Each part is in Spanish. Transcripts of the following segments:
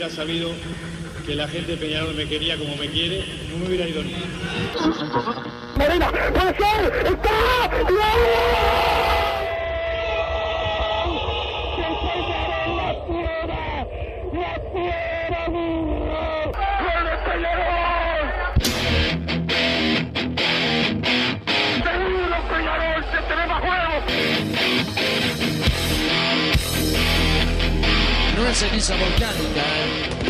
Hubiera sabido que la gente de Peñarol me quería como me quiere, no me hubiera ido ni. Medina, puede ser, está, No ceniza volcánica,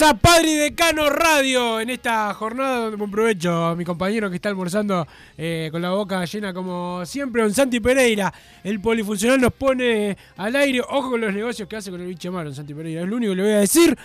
Padre Decano Radio. En esta jornada, donde buen provecho a mi compañero que está almorzando eh, con la boca llena como siempre, don Santi Pereira. El polifuncional nos pone al aire. Ojo con los negocios que hace con el bicho malo, don Santi Pereira. Es lo único que le voy a decir.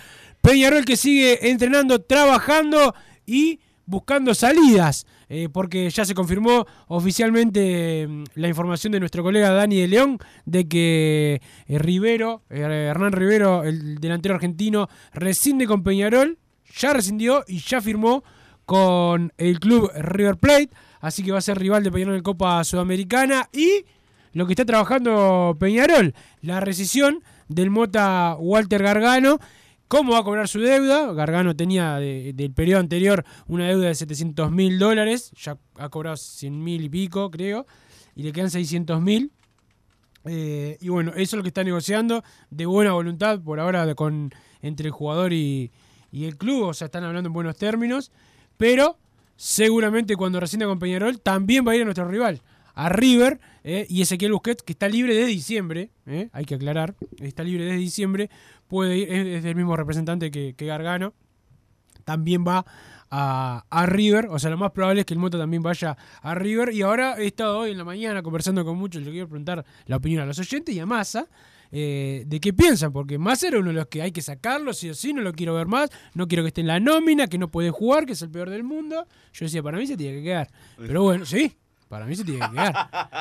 Peñarol que sigue entrenando, trabajando y buscando salidas. Eh, porque ya se confirmó oficialmente mm, la información de nuestro colega Dani de León de que eh, Rivero, eh, Hernán Rivero, el delantero argentino, rescinde con Peñarol, ya rescindió y ya firmó con el club River Plate, así que va a ser rival de Peñarol en Copa Sudamericana y lo que está trabajando Peñarol, la rescisión del Mota Walter Gargano. ¿Cómo va a cobrar su deuda? Gargano tenía de- del periodo anterior una deuda de 700 mil dólares, ya ha cobrado 100 mil y pico, creo, y le quedan 600 mil. Eh, y bueno, eso es lo que está negociando de buena voluntad por ahora con, entre el jugador y, y el club, o sea, están hablando en buenos términos, pero seguramente cuando rescinda con Peñarol también va a ir a nuestro rival, a River, eh, y Ezequiel Busquets, que está libre desde diciembre, eh, hay que aclarar, está libre desde diciembre, puede ir, es, es del mismo representante que, que Gargano, también va a, a River, o sea, lo más probable es que el Moto también vaya a River. Y ahora he estado hoy en la mañana conversando con muchos, le quiero preguntar la opinión a los oyentes y a Massa. eh, de qué piensan, porque Massa era uno de los que hay que sacarlo, sí o sí, no lo quiero ver más, no quiero que esté en la nómina, que no puede jugar, que es el peor del mundo. Yo decía, para mí se tiene que quedar. Pero bueno, sí, para mí se tiene que quedar.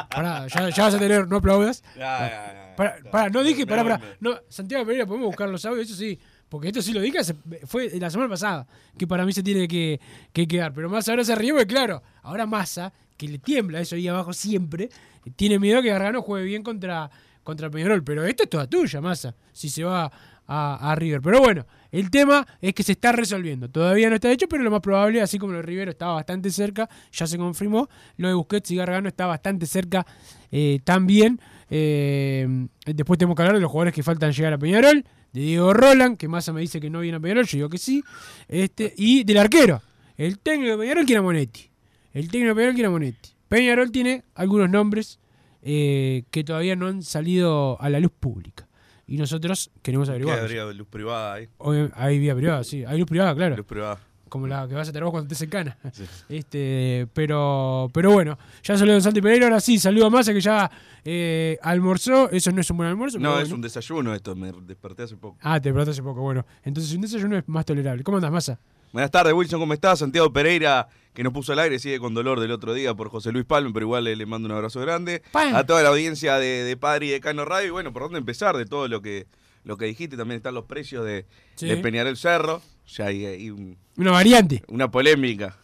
Pará, ya, ya vas a tener, no aplaudas. Pará, pará, no dije, pará, pará. No, Santiago Pereira, podemos buscar los audios, eso sí. Porque esto sí lo dije, fue la semana pasada, que para mí se tiene que, que quedar. Pero Massa ahora se ríe, porque claro, ahora Massa, que le tiembla eso ahí abajo siempre, tiene miedo que Gargano juegue bien contra, contra Peñarol. Pero esto es toda tuya, Massa, si se va a, a River. Pero bueno, el tema es que se está resolviendo. Todavía no está hecho, pero lo más probable, así como lo de Rivero estaba bastante cerca, ya se confirmó, lo de Busquets y Gargano está bastante cerca eh, también. Eh, después tenemos que hablar de los jugadores que faltan llegar a Peñarol, de Diego Roland, que Massa me dice que no viene a Peñarol, yo digo que sí, este, y del arquero. El técnico de Peñarol quiere a Monetti. El técnico de Peñarol quiere a Monetti. Peñarol tiene algunos nombres eh, que todavía no han salido a la luz pública. Y nosotros queremos ¿Qué averiguar. habría luz privada ahí? Obvio- Hay vía privada, sí. Hay luz privada, claro. Luz privada. Como la que vas a tener vos cuando estés en cana. Este, pero, pero bueno, ya saludo a Santi Pereira. Ahora sí, saludo a Massa que ya eh, almorzó. Eso no es un buen almuerzo. No, pero es bueno. un desayuno esto, me desperté hace poco. Ah, te pregunté hace poco. Bueno, entonces un desayuno es más tolerable. ¿Cómo andas, Massa? Buenas tardes, Wilson, ¿cómo estás? Santiago Pereira, que nos puso al aire, sigue con dolor del otro día por José Luis Palme, pero igual le, le mando un abrazo grande. A toda la audiencia de, de Padre y de Cano Radio. Y bueno, ¿por dónde empezar de todo lo que, lo que dijiste? También están los precios de, Sí. de Peñarol Cerro. Ya hay, hay un- Una variante. una polémica.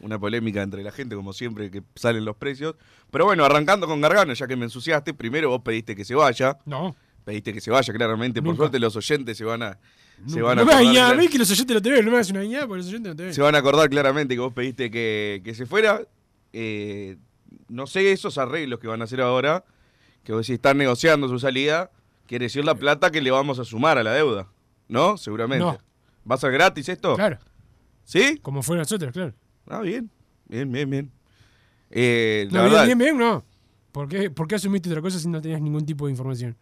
Una polémica entre la gente, como siempre, que salen los precios. Pero bueno, arrancando con Gargano, ya que me ensuciaste, primero vos pediste que se vaya. No. Pediste que se vaya, claramente. Por suerte los oyentes se van a, se No, van no a me acordar a mí que los oyentes lo te ven. No me hagas una dañada porque los oyentes no te ven. se van a acordar claramente que vos pediste que, que se fuera. Eh, no sé esos arreglos que van a hacer ahora, que vos decís están negociando su salida, Quiere decir la plata que le vamos a sumar a la deuda. ¿No? Seguramente. No. ¿Va a ser gratis esto? Claro, ¿Sí? como fue nosotros, claro. Ah, bien. Bien, bien, bien. Eh, la No, bien, verdad, bien, bien, no. ¿Por qué, ¿Por qué asumiste otra cosa si no tenías ningún tipo de información?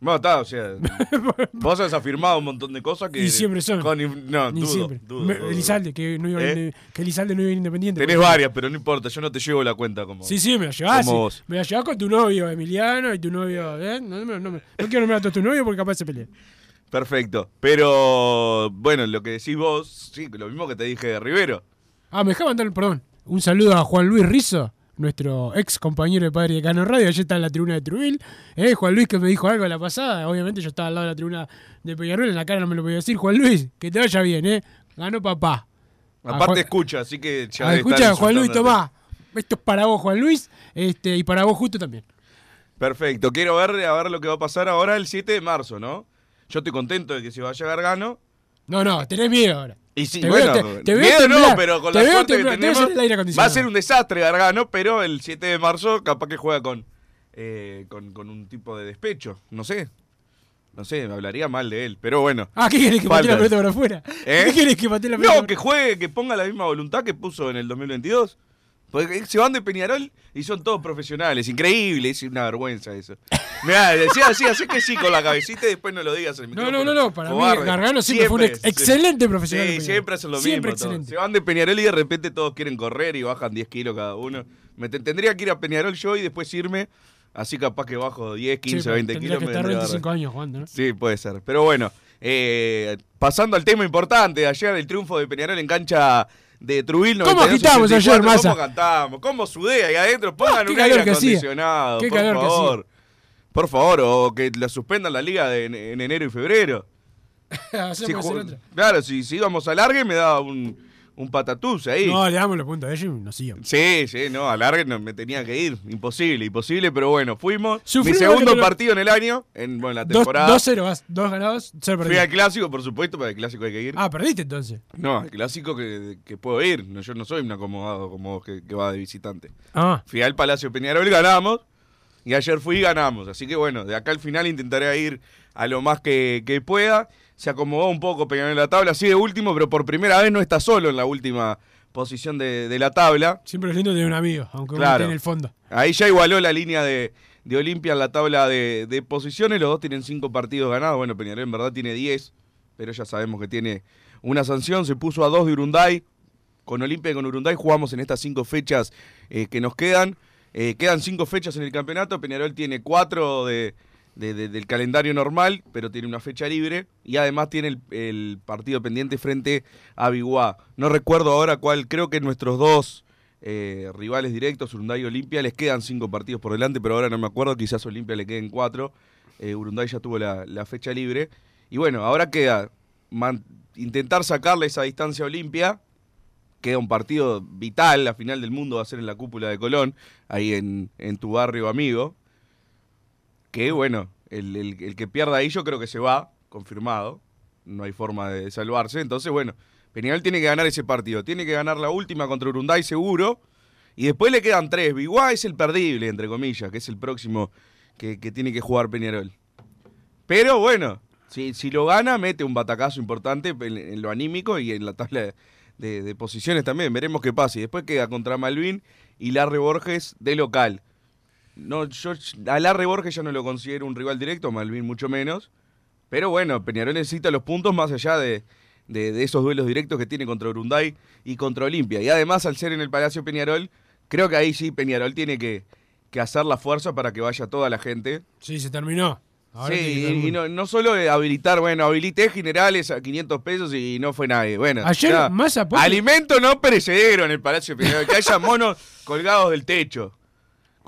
No, está, o sea. vos has afirmado un montón de cosas que. Y siempre son. con no, Ni dudo, siempre. dudo, Me- dudo. Elizalde, que, no iba ¿Eh? que Elizalde no iba a ir independiente. Tenés varias, pero no importa, yo no te llevo la cuenta como. Sí, sí, me la llevás. Como sí. vos. Me la llevás con tu novio, Emiliano, y tu novio. ¿eh? No, no, no no quiero nombrar a todos tus novios porque capaz se pelean. Perfecto. Pero, bueno, lo que decís vos, sí, lo mismo que te dije de Rivero. Ah, me dejaba mandar, perdón, un saludo a Juan Luis Rizo, nuestro ex compañero de Padre de Cano Radio. Ayer está en la tribuna de Trubil. Eh, Juan Luis que me dijo algo la pasada. Obviamente yo estaba al lado de la tribuna de Peñarol. En la cara no me lo podía decir. Juan Luis, que te vaya bien, ¿eh? Ganó papá. Aparte Juan- escucha, así que ya Ah, escucha, Juan Luis, tomá. Esto es para vos, Juan Luis, este, y para vos justo también. Perfecto, quiero ver a ver lo que va a pasar ahora el 7 de marzo, ¿no? Yo estoy contento de que se vaya Gargano. No, no, tenés miedo ahora. Y sí, Te bueno, veo- te- te veo miedo no, pero con te la veo suerte que temblar, tenemos, el aire va a ser un desastre Gargano, pero el 7 de marzo capaz que juega con, eh, con, con un tipo de despecho, no sé. No sé, me hablaría mal de él, pero bueno. Ah, ¿qué querés que patee la pelota para afuera? ¿Eh? ¿Qué querés que patee la pelota No, para que juegue, que ponga la misma voluntad que puso en el 2022. Porque se van de Peñarol y son todos profesionales. Increíble, es una vergüenza eso. Mirá, decía así, así que sí con la cabecita y después no lo digas en el No, micrófono. no, no, no, para mí. Gargano siempre, fue un ex- sí. excelente profesional. Sí, siempre hacen lo Siempre mismo. excelente. Se van de Peñarol y de repente todos quieren correr y bajan 10 kilos cada uno. Me te- tendría que ir a Peñarol yo y después irme. Así capaz que bajo 10, 15, Sí, pero 20 tendría kilos. que estar vendría a 25 años jugando, ¿no? Sí, puede ser. Pero bueno, eh, pasando al tema importante, ayer el triunfo de Peñarol en cancha de. ¿Cómo 92, agitamos ayer, 84, Massa? ¿Cómo cantamos? ¿Cómo sudé ahí adentro? Pongan un aire acondicionado, Qué por calor que hacía. favor. Por favor, o que la suspendan la liga de- en, en enero y febrero. Si claro, si, si íbamos a largue me daba un, un patatús ahí. No, le damos los puntos a ellos y nos sigamos. Sí, sí, no, a largue no, me tenía que ir. Imposible, imposible, pero bueno, fuimos. Sufrí Mi segundo lo- partido en el año, en bueno, la temporada. 2-0, vas, dos ganados, cero Fui perdidos. al clásico, por supuesto, para el clásico hay que ir. Ah, perdiste entonces. No, al clásico que, que puedo ir. No, yo no soy un acomodado como vos que, que va de visitante. Ah, Fui al Palacio Peñarol ganamos. Y ayer fui y ganamos. Así que bueno, de acá al final intentaré ir a lo más que, que pueda. Se acomodó un poco Peñarol en la tabla. Sigue último, pero por primera vez no está solo en la última posición de, de la tabla. siempre es lindo tener un amigo, aunque uno esté en el fondo. Ahí ya igualó la línea de, de Olimpia en la tabla de, de posiciones. Los dos tienen cinco partidos ganados. Bueno, Peñarol en verdad tiene 10, pero ya sabemos que tiene una sanción. Se puso a dos de Urunday. Con Olimpia y con Urunday jugamos en estas cinco fechas eh, que nos quedan. Eh, quedan cinco fechas en el campeonato. Peñarol tiene cuatro de, de- de- del calendario normal, pero tiene una fecha libre. Y además tiene el, partido pendiente frente a Biguá. No recuerdo ahora cuál, creo que nuestros dos eh, rivales directos, Urunday y Olimpia, les quedan cinco partidos por delante, pero ahora no me acuerdo, quizás Olimpia le queden cuatro. Eh, Urunday ya tuvo la, fecha libre. Y bueno, ahora queda intentar sacarle esa distancia a Olimpia. Queda un partido vital, la final del mundo va a ser en la cúpula de Colón, ahí en tu barrio amigo. Que bueno, el, el- que pierda ahí yo creo que se va, confirmado. No hay forma de salvarse. Entonces, bueno, Peñarol tiene que ganar ese partido. Tiene que ganar la última contra Urunday seguro. Y después le quedan tres. Biguá es el perdible, entre comillas, que es el próximo que, que tiene que jugar Peñarol. Pero bueno, si, si lo gana, mete un batacazo importante en, lo anímico y en la tabla de, de posiciones también. Veremos qué pasa. Y después queda contra Malvin y Larre Borges de local. No, yo a Larre Borges ya no lo considero un rival directo, Malvin mucho menos. Pero bueno, Peñarol necesita los puntos más allá de, de- de esos duelos directos que tiene contra Urunday y contra Olimpia. Y además, al ser en el Palacio Peñarol, creo que ahí sí Peñarol tiene que, que hacer la fuerza para que vaya toda la gente. Sí, se terminó. Ahora sí, y, no, no solo habilitar, bueno, habilité generales a 500 pesos y no fue nadie. Bueno, Ayer ya. Massa puso- Alimento no perecedero en el Palacio Peñarol, que haya monos colgados del techo,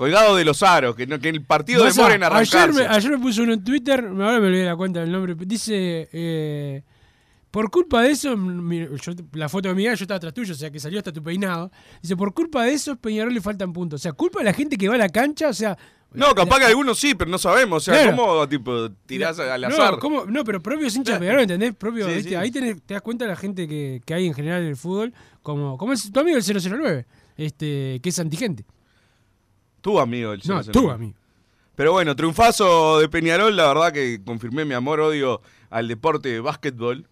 colgados de los aros, que, que el partido Massa, demore en arrancarse. ayer, me, ayer me puso uno en Twitter, ahora me olvidé la cuenta del nombre. Dice: eh, Por culpa de eso, yo- la foto de mi yo estaba atrás tuyo, o sea que salió hasta tu peinado. Dice: Por culpa de eso, Peñarol le faltan puntos. O sea, culpa de la gente que va a la cancha, o sea. No, capaz que algunos sí, pero no sabemos. O sea, Claro. ¿cómo tipo, tirás al no, azar? ¿cómo? no, pero propios hinchas Peñarol, ¿entendés? Propio, Sí, ¿viste? sí. Ahí tenés- te das cuenta de la gente que, que hay en general en el fútbol, como, como es tu amigo el 009, este, que es antigente. Tu amigo, el No, 009. tú, amigo. Pero bueno, triunfazo de Peñarol, la verdad que confirmé mi amor-odio al deporte de básquetbol,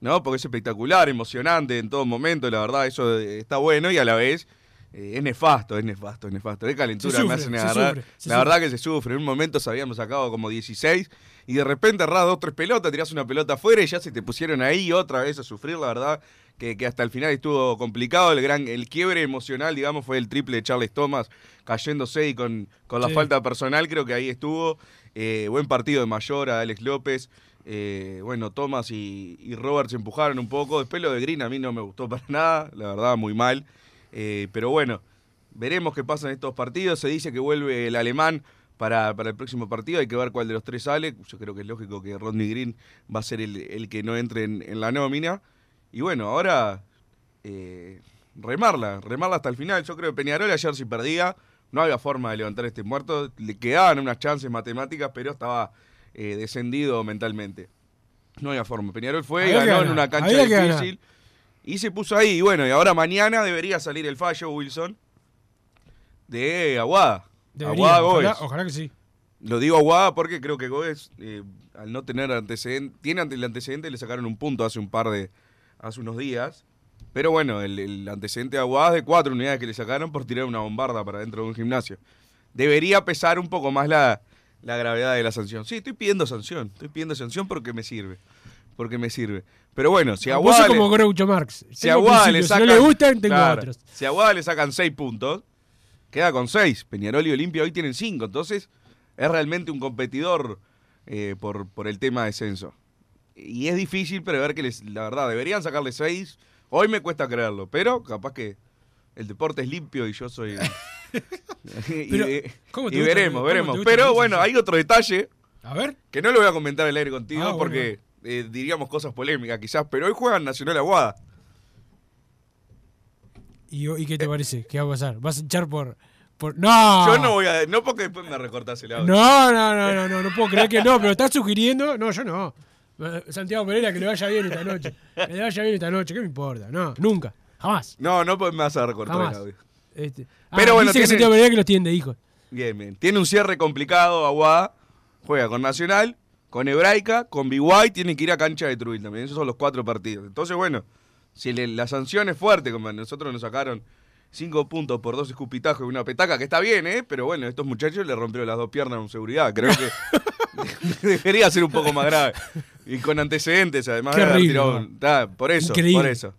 ¿no? Porque es espectacular, emocionante en todo momento, la verdad, eso está bueno y a la vez eh, es nefasto, es nefasto, es nefasto. Es calentura, Se me hacen se agarrar. sufre, se la verdad que se sufre. En un momento habíamos sacado como 16 y de repente agarrás dos, tres pelotas, tirás una pelota afuera y ya se te pusieron ahí otra vez a sufrir, la verdad. Que, que hasta el final estuvo complicado. El gran el quiebre emocional, digamos, fue el triple de Charles Thomas cayéndose y con, con la Sí. falta personal, creo que ahí estuvo. Eh, buen partido de Mayor a Alex López. Eh, bueno, Thomas y, y Robert se empujaron un poco. Después lo de Green a mí no me gustó para nada, la verdad, muy mal. Eh, pero bueno, veremos qué pasa en estos partidos. Se dice que vuelve el alemán para, para el próximo partido. Hay que ver cuál de los tres sale. Yo creo que es lógico que Rodney Green va a ser el, el que no entre en, en la nómina. Y bueno, ahora eh, remarla, remarla hasta el final. Yo creo que Peñarol ayer si perdía, no había forma de levantar este muerto. Le quedaban unas chances matemáticas, pero estaba eh, descendido mentalmente. No había forma. Peñarol fue Había ganó en una cancha difícil. Y se puso ahí. Y bueno, y ahora mañana debería salir el fallo, Wilson, de Aguada. Debería, Aguada ojalá, ojalá que sí. Lo digo Aguada porque creo que Gómez, eh, al no tener antecedente, tiene ante el antecedente, le sacaron un punto hace un par de, hace unos días. Pero bueno, el, el antecedente de Aguada es de cuatro unidades que le sacaron por tirar una bombarda para dentro de un gimnasio. Debería pesar un poco más la, la gravedad de la sanción. Sí, estoy pidiendo sanción, estoy pidiendo sanción porque me sirve. Porque me sirve. Pero bueno, si Vos Aguada. le- como Groucho Marx. si Aguada le sacan, Si no le gustan, tengo claro, otros. Si Aguada le sacan seis puntos, queda con seis. Peñarol y Olimpia hoy tienen cinco. Entonces, es realmente un competidor eh, por, por el tema de descenso. Y es difícil prever que les, la verdad, deberían sacarle seis. Hoy me cuesta creerlo, pero capaz que el deporte es limpio y yo soy. y Pero, ¿cómo te y gusta- veremos, veremos. gusta Pero bueno, hay otro detalle A ver. que no lo voy a comentar al aire contigo Ah, bueno, porque eh, diríamos cosas polémicas quizás, pero hoy juegan Nacional Aguada. ¿Y, y qué te parece? ¿Qué va a pasar? ¿Vas a echar por.? por... ¡No! Yo no voy a. No porque después me recortás el audio. No, no, no, no, no, no puedo creer que no, pero estás sugiriendo. No, yo no. Eh, Santiago Pereira, que le vaya bien esta noche. Que le vaya bien esta noche, ¿qué me importa? No, nunca. Jamás. No, no me vas a recortar el audio. Este, Pero ah, bueno, dice que Santiago Pereira que los tiene de hijos. Bien, bien. Tiene un cierre complicado, Aguada. Juega con Nacional, con Hebraica, con Biguay, tiene que ir a cancha de Trujillo también. Esos son los cuatro partidos. Entonces, bueno, si le- la sanción es fuerte, como a nosotros nos sacaron cinco puntos por dos escupitajos y una petaca, que está bien, ¿eh? Pero bueno, estos muchachos le rompieron las dos piernas con seguridad. Creo que debería ser un poco más grave. Y con antecedentes, además Qué de haber horrible, tirado ¿no? un- ta, por eso, Increíble. por eso.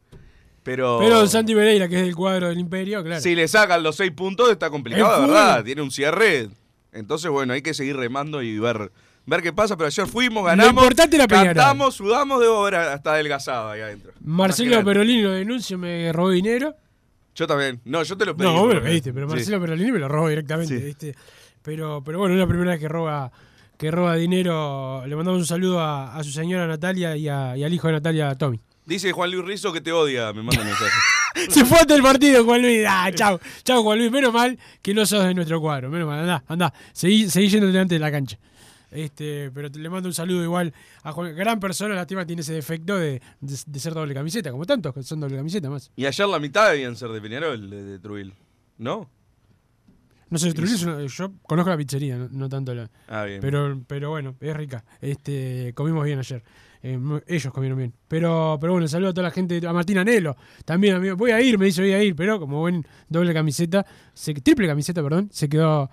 Pero, Pero Santi Pereira, que es del cuadro del Imperio, claro. si le sacan los seis puntos, está complicado, de fútbol. verdad. Tiene un cierre. Entonces, bueno, hay que seguir remando y ver, ver qué pasa. Pero ayer fuimos, ganamos. importante era Peñarol. Cantamos, sudamos, debo ver hasta adelgazado ahí adentro. Marcelo. Perolini lo denuncio, me robó dinero. Yo también. No, yo te lo pedí. No, vos me lo porque- pediste, pero sí. Marcelo Perolini me lo robó directamente, Sí. ¿viste? Pero, pero bueno, es la primera vez que roba, que roba dinero. Le mandamos un saludo a, a su señora Natalia y, a- y al hijo de Natalia, Tommy. Dice Juan Luis Rizzo que te odia, me manda un mensaje. Se fue hasta el partido, Juan Luis. Ah, chau, chau, Juan Luis. Menos mal que no sos de nuestro cuadro. Menos mal, andá, andá. Seguí, seguí yendo delante de la cancha. Este, pero le mando un saludo igual a Juan. Gran persona, lástima tiene ese defecto de, de- de ser doble camiseta, como tantos que son doble camiseta más. y ayer la mitad debían ser de Peñarol, de, de Trujillo. ¿No? No sé, yo conozco la pizzería, no, no tanto la. Ah, bien. Pero, pero bueno, es rica. Este, comimos bien ayer. Eh, ellos comieron bien. Pero, pero bueno, saludo a toda la gente, a Martín Anelo, también amigo. Voy a ir, me dice voy a ir, pero como buen doble camiseta, se- triple camiseta, perdón, se quedó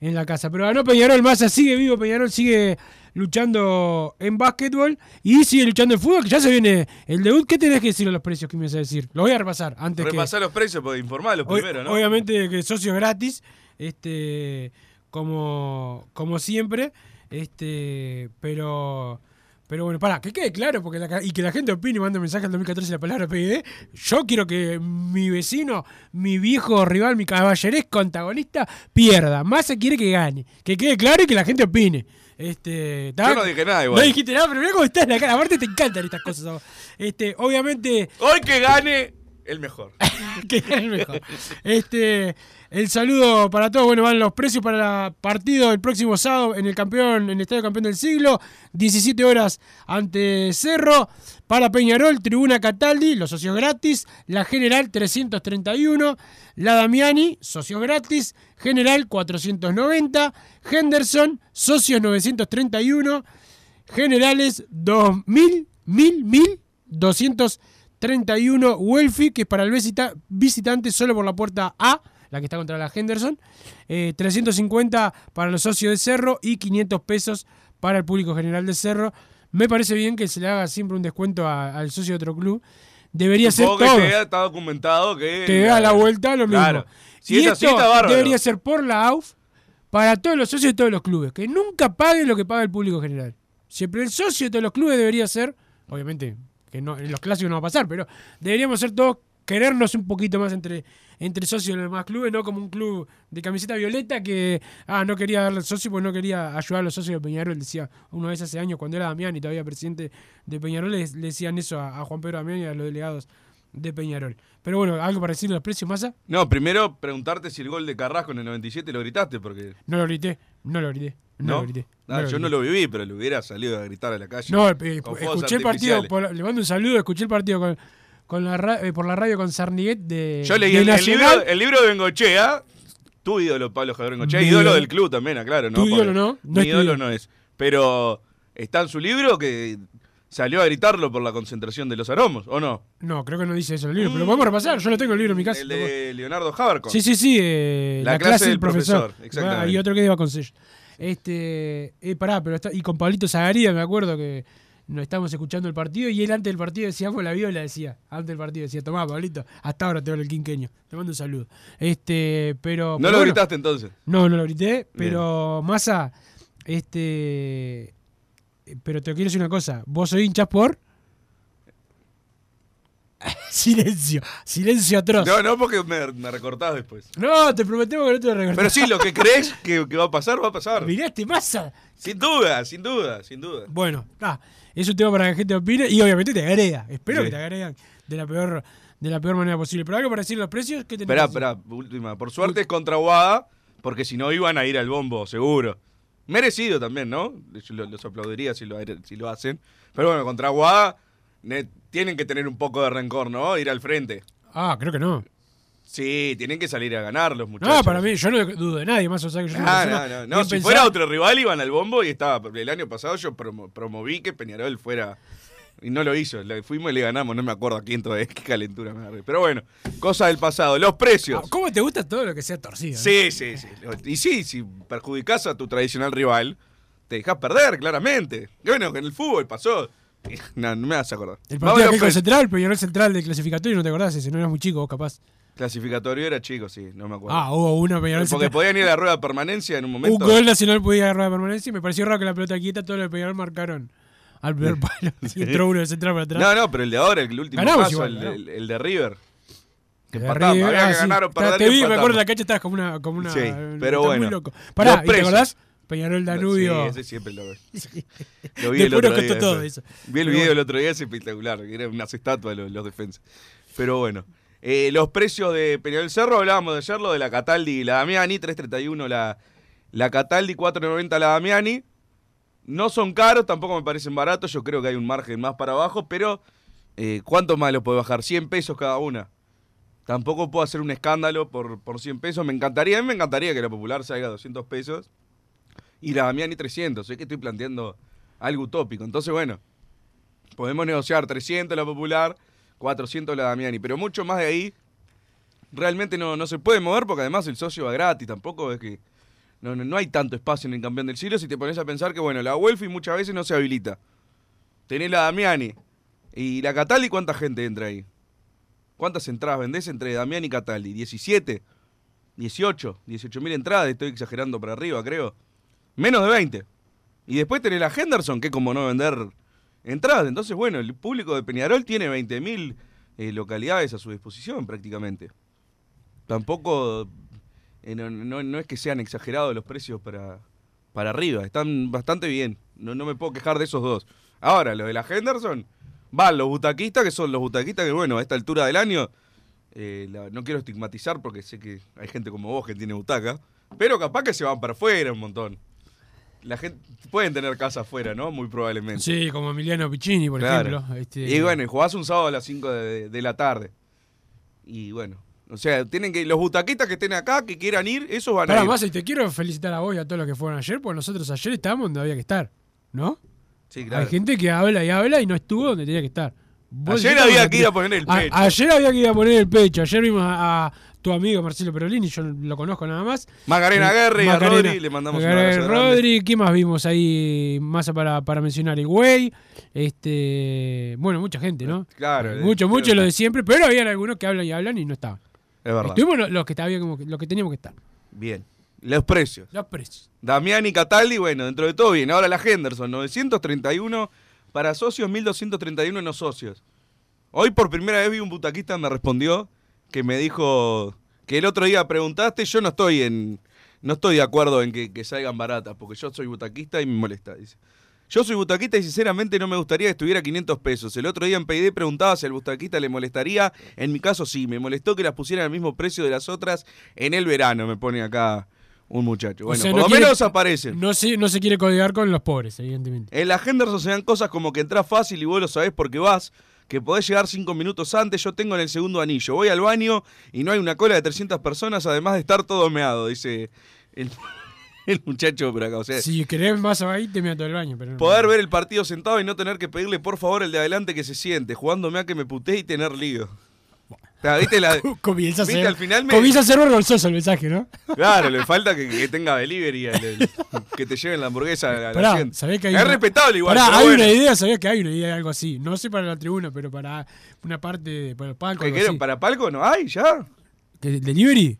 en la casa. Pero ganó Peñarol, Massa sigue vivo, Peñarol sigue luchando en básquetbol y sigue luchando en fútbol, que ya se viene el debut. ¿Qué tenés que decir a los precios que me vas a decir? Lo voy a repasar antes que... Repasar los precios, porque informarlos primero, ¿no? Obviamente que socios gratis, este, como, como siempre, este, pero, pero bueno, para que quede claro, porque la y que la gente opine y mande mensaje al 2014 la palabra PID. Yo quiero que mi vecino, mi viejo rival, mi caballeresco antagonista pierda. Más se quiere que gane. Que quede claro y que la gente opine. Este. Yo no dije nada igual. No dijiste nada, pero mira cómo está en la cara. Aparte te encantan estas cosas. Este, obviamente. Hoy que gane El mejor. que es el mejor. Este, el saludo para todos. Bueno, van los precios para el partido el próximo sábado en el campeón, en el Estadio Campeón del Siglo. 17 horas ante Cerro. Para Peñarol, Tribuna Cataldi, los socios gratis. La General 331. La Damiani, socios gratis. General 490. Henderson, socios 931. Generales 2000, 1000, 1000, 231 Welfi, que es para el visita- visitante solo por la puerta A, la que está contra la Henderson. Eh, 350 para los socios de Cerro y 500 pesos para el público general de Cerro. Me parece bien que se le haga siempre un descuento a- al socio de otro club. Debería ser Supongo que todo. esté- está documentado que. Que da la vuelta lo mismo. Claro. Si y es así, esto está bárbaro. debería ser por la AUF para todos los socios de todos los clubes. Que nunca paguen lo que paga el público general. Siempre el socio de todos los clubes debería ser, obviamente, que no, en los clásicos no va a pasar, pero deberíamos ser todos querernos un poquito más entre, entre socios de los demás clubes, no como un club de camiseta violeta que ah, no quería darle al socio porque no quería ayudar a los socios de Peñarol. Decía una vez hace años, cuando era Damián y todavía presidente de Peñarol, le, le decían eso a, a Juan Pedro Damián y a los delegados de Peñarol. Pero bueno, algo para decirle los precios, Massa. No, primero preguntarte si el gol de Carrasco en el 97 lo gritaste, porque. No lo grité, no lo grité. No, ¿No? lo grité. Ah, yo grité. no lo viví, pero le hubiera salido a gritar a la calle. No, eh, fuegos escuché el partido, por le mando un saludo, escuché el partido con, con la ra- eh, por la radio con Sarniguet de Yo leí de el, el libro, el libro de Bengochea, tu ídolo Pablo Javier Bengochea, Mi ídolo del club también, aclaro, ¿no? Tu ídolo no, no mi es ídolo no es. Pero está en su libro que salió a gritarlo por la concentración de los aromos, ¿o no? No, creo que no dice eso en el libro, pero lo podemos repasar, yo lo tengo el libro en mi casa. El de Leonardo Habercon. Sí, sí, sí, eh, La clase del profesor, exactamente. Y otro que iba con sello. Este, eh, pará, pero está, y con Pablito Zagaría me acuerdo que nos estábamos escuchando el partido y él antes del partido decía, fue la viola, decía, antes del partido decía, tomá, Pablito, hasta ahora te veo el quinqueño. Te mando un saludo. Este, pero. ¿No pero lo bueno, gritaste entonces? No, no lo grité, pero Massa, este. Pero te quiero decir una cosa. Vos sois hinchas por. silencio, silencio atroz. No, no, porque me, me recortás después. No, te prometemos que no te lo recortamos. Pero sí, lo que crees que, que va a pasar, va a pasar. Miraste, Massa. Sin duda, sin duda, sin duda. Bueno, ah, es un tema para que la gente opine y obviamente te agrega. Espero Sí. que te agregan de la peor de la peor manera posible. Pero algo para decir los precios, ¿qué tenés Esperá, decir? esperá, última. Por suerte es contra Guada, porque si no iban a ir al bombo, seguro. Merecido también, ¿no? Yo los aplaudiría si lo, si lo hacen. Pero bueno, contra Guada tienen que tener un poco de rencor, ¿no? Ir al frente. Ah, creo que no. Sí, tienen que salir a ganar los muchachos. No, para mí, yo no dudo de nadie más. O sea, que yo Ah, persona no, no, no. bien Si fuera otro rival iban al bombo y estaba. El año pasado yo promo- promoví que Peñarol fuera. Y no lo hizo. Le fuimos y le ganamos. No me acuerdo a quién todavía. Qué calentura me agarré. Pero bueno, cosa del pasado. Los precios. Ah, ¿Cómo te gusta todo lo que sea torcido? eh? Sí, sí, sí. Y sí, si perjudicás a tu tradicional rival, te dejas perder, claramente. Que bueno, en el fútbol pasó. No, no me vas a acordar. El partido a los aquel con. Central, Peñarol Central de clasificatorio, no te acordás ese, no eras muy chico vos capaz. Clasificatorio era chico, sí, no me acuerdo. Ah, hubo una Peñarol Porque Central. podían ir a la rueda de permanencia en un momento. Un gol nacional podía agarrar de permanencia y me pareció raro que la pelota quieta, todo lo de Peñarol marcaron al primer palo. Entró uno de Central para atrás. No, no, pero el de ahora, el último Ganamos paso, igual, el, ganamos. el- el de River. Que empatamos, había ah, que sí. ganar o Te- perder Te vi, me acuerdo la cancha estabas como una. Como una Sí, pero bueno. Muy loco. Pará, Los ¿y ¿te acordás? Peñarol Danubio. Sí, ese siempre lo, lo vi el otro día. todo eso. Vi el Pero video bueno. el otro día, es espectacular. Eran unas estatuas los, los defensas. Pero bueno. Eh, los precios de Peñarol Cerro, hablábamos de ayer, lo de la Cataldi y la Damiani, 3.31 la, la Cataldi, 4.90 la Damiani. No son caros, tampoco me parecen baratos, yo creo que hay un margen más para abajo, pero eh, ¿cuánto más lo puede bajar? 100 pesos cada una. Tampoco puedo hacer un escándalo por, por 100 pesos. Me encantaría, a mí me encantaría que la popular salga a 200 pesos y la Damiani 300. Sé que estoy planteando algo utópico. Entonces, bueno, podemos negociar 300 la popular, 400 la Damiani, pero mucho más de ahí realmente no, no se puede mover porque además el socio va gratis. Tampoco es que. No, no, no hay tanto espacio en el campeón del siglo si te pones a pensar que, bueno, la Welfi muchas veces no se habilita. Tenés la Damiani y la Cataldi, ¿cuánta gente entra ahí? ¿Cuántas entradas vendés entre Damiani y Cataldi? ¿17? 18, 18 mil entradas, estoy exagerando para arriba, creo. Menos de 20. Y después tenés la Henderson, que como no vender entradas. Entonces, bueno, el público de Peñarol tiene 20 mil eh, localidades a su disposición prácticamente. Tampoco, eh, no, no- es que sean exagerados los precios para, para arriba, están bastante bien. No, no me puedo quejar de esos dos. Ahora, lo de la Henderson, van los butaquistas, que son los butaquistas que, bueno, a esta altura del año Eh, no quiero estigmatizar porque sé que hay gente como vos que tiene butaca, pero capaz que se van para afuera un montón. La gente pueden tener casa afuera, ¿no? Muy probablemente. Sí, como Emiliano Piccini, por Claro. ejemplo. Este, Y bueno, y jugás un sábado a las 5 de, de la tarde. Y bueno, o sea, tienen que los butaquistas que estén acá, que quieran ir, esos van a ir. Y te quiero felicitar a vos y a todos los que fueron ayer, porque nosotros ayer estábamos donde había que estar, ¿no? Sí, claro. Hay gente que habla y habla y no estuvo donde tenía que estar. Ayer había que ir a poner el A- pecho. ayer había que ir a poner el pecho. Ayer vimos a, a tu amigo Marcelo Perolini, yo lo conozco nada más. Macarena Eh, Guerra y a Macarena- Rodri le mandamos un Macarena grande. Rodri, ¿qué más vimos ahí? Más para, para mencionar el güey. Este, bueno, mucha gente, ¿no? Claro, Eh, mucho, mucho lo de siempre, pero habían algunos que hablan y hablan y no estaban. Es verdad. Estuvimos los, que, había como los que teníamos que estar. Bien. Los precios. Los precios. Damián y Cataldi, bueno, dentro de todo bien. Ahora la Henderson, 931 para socios, 1231 no socios. Hoy por primera vez vi un butaquista me respondió que me dijo que el otro día preguntaste, yo no estoy en no estoy de acuerdo en que, que salgan baratas, porque yo soy butaquista y me molesta, dice. Yo soy butaquista y sinceramente no me gustaría que estuviera a 500 pesos. El otro día en PID preguntaba si al butaquista le molestaría. En mi caso sí, me molestó que las pusieran al mismo precio de las otras en el verano, me pone acá un muchacho. O Bueno, sea, por no lo quiere- menos aparecen. No se, no se quiere codigar con los pobres, evidentemente. En la se dan cosas como que entras fácil y vos lo sabés porque vas, que podés llegar cinco minutos antes, yo tengo en el segundo anillo, voy al baño y no hay una cola de 300 personas, además de estar todo meado, dice el, el muchacho por acá. O sea, Si querés más ahí, te meto el baño. Pero no. poder ver el partido sentado y no tener que pedirle por favor el de adelante que se siente, jugándome a que me puté y tener lío. ¿Viste la- Comienza a ser, al final me- comienza a ser vergonzoso el mensaje, ¿no? Claro, le falta que, que tenga delivery, el- el- que te lleven la hamburguesa a la Pará, asiento. ¿sabés que hay Es una- respetable igual. Pará, hay bueno. una idea, ¿sabías que hay una idea de algo así? No sé para la tribuna, pero para una parte de para el palco. ¿Que algo quieren para palco? No hay, ya. ¿Que el ¿Delivery?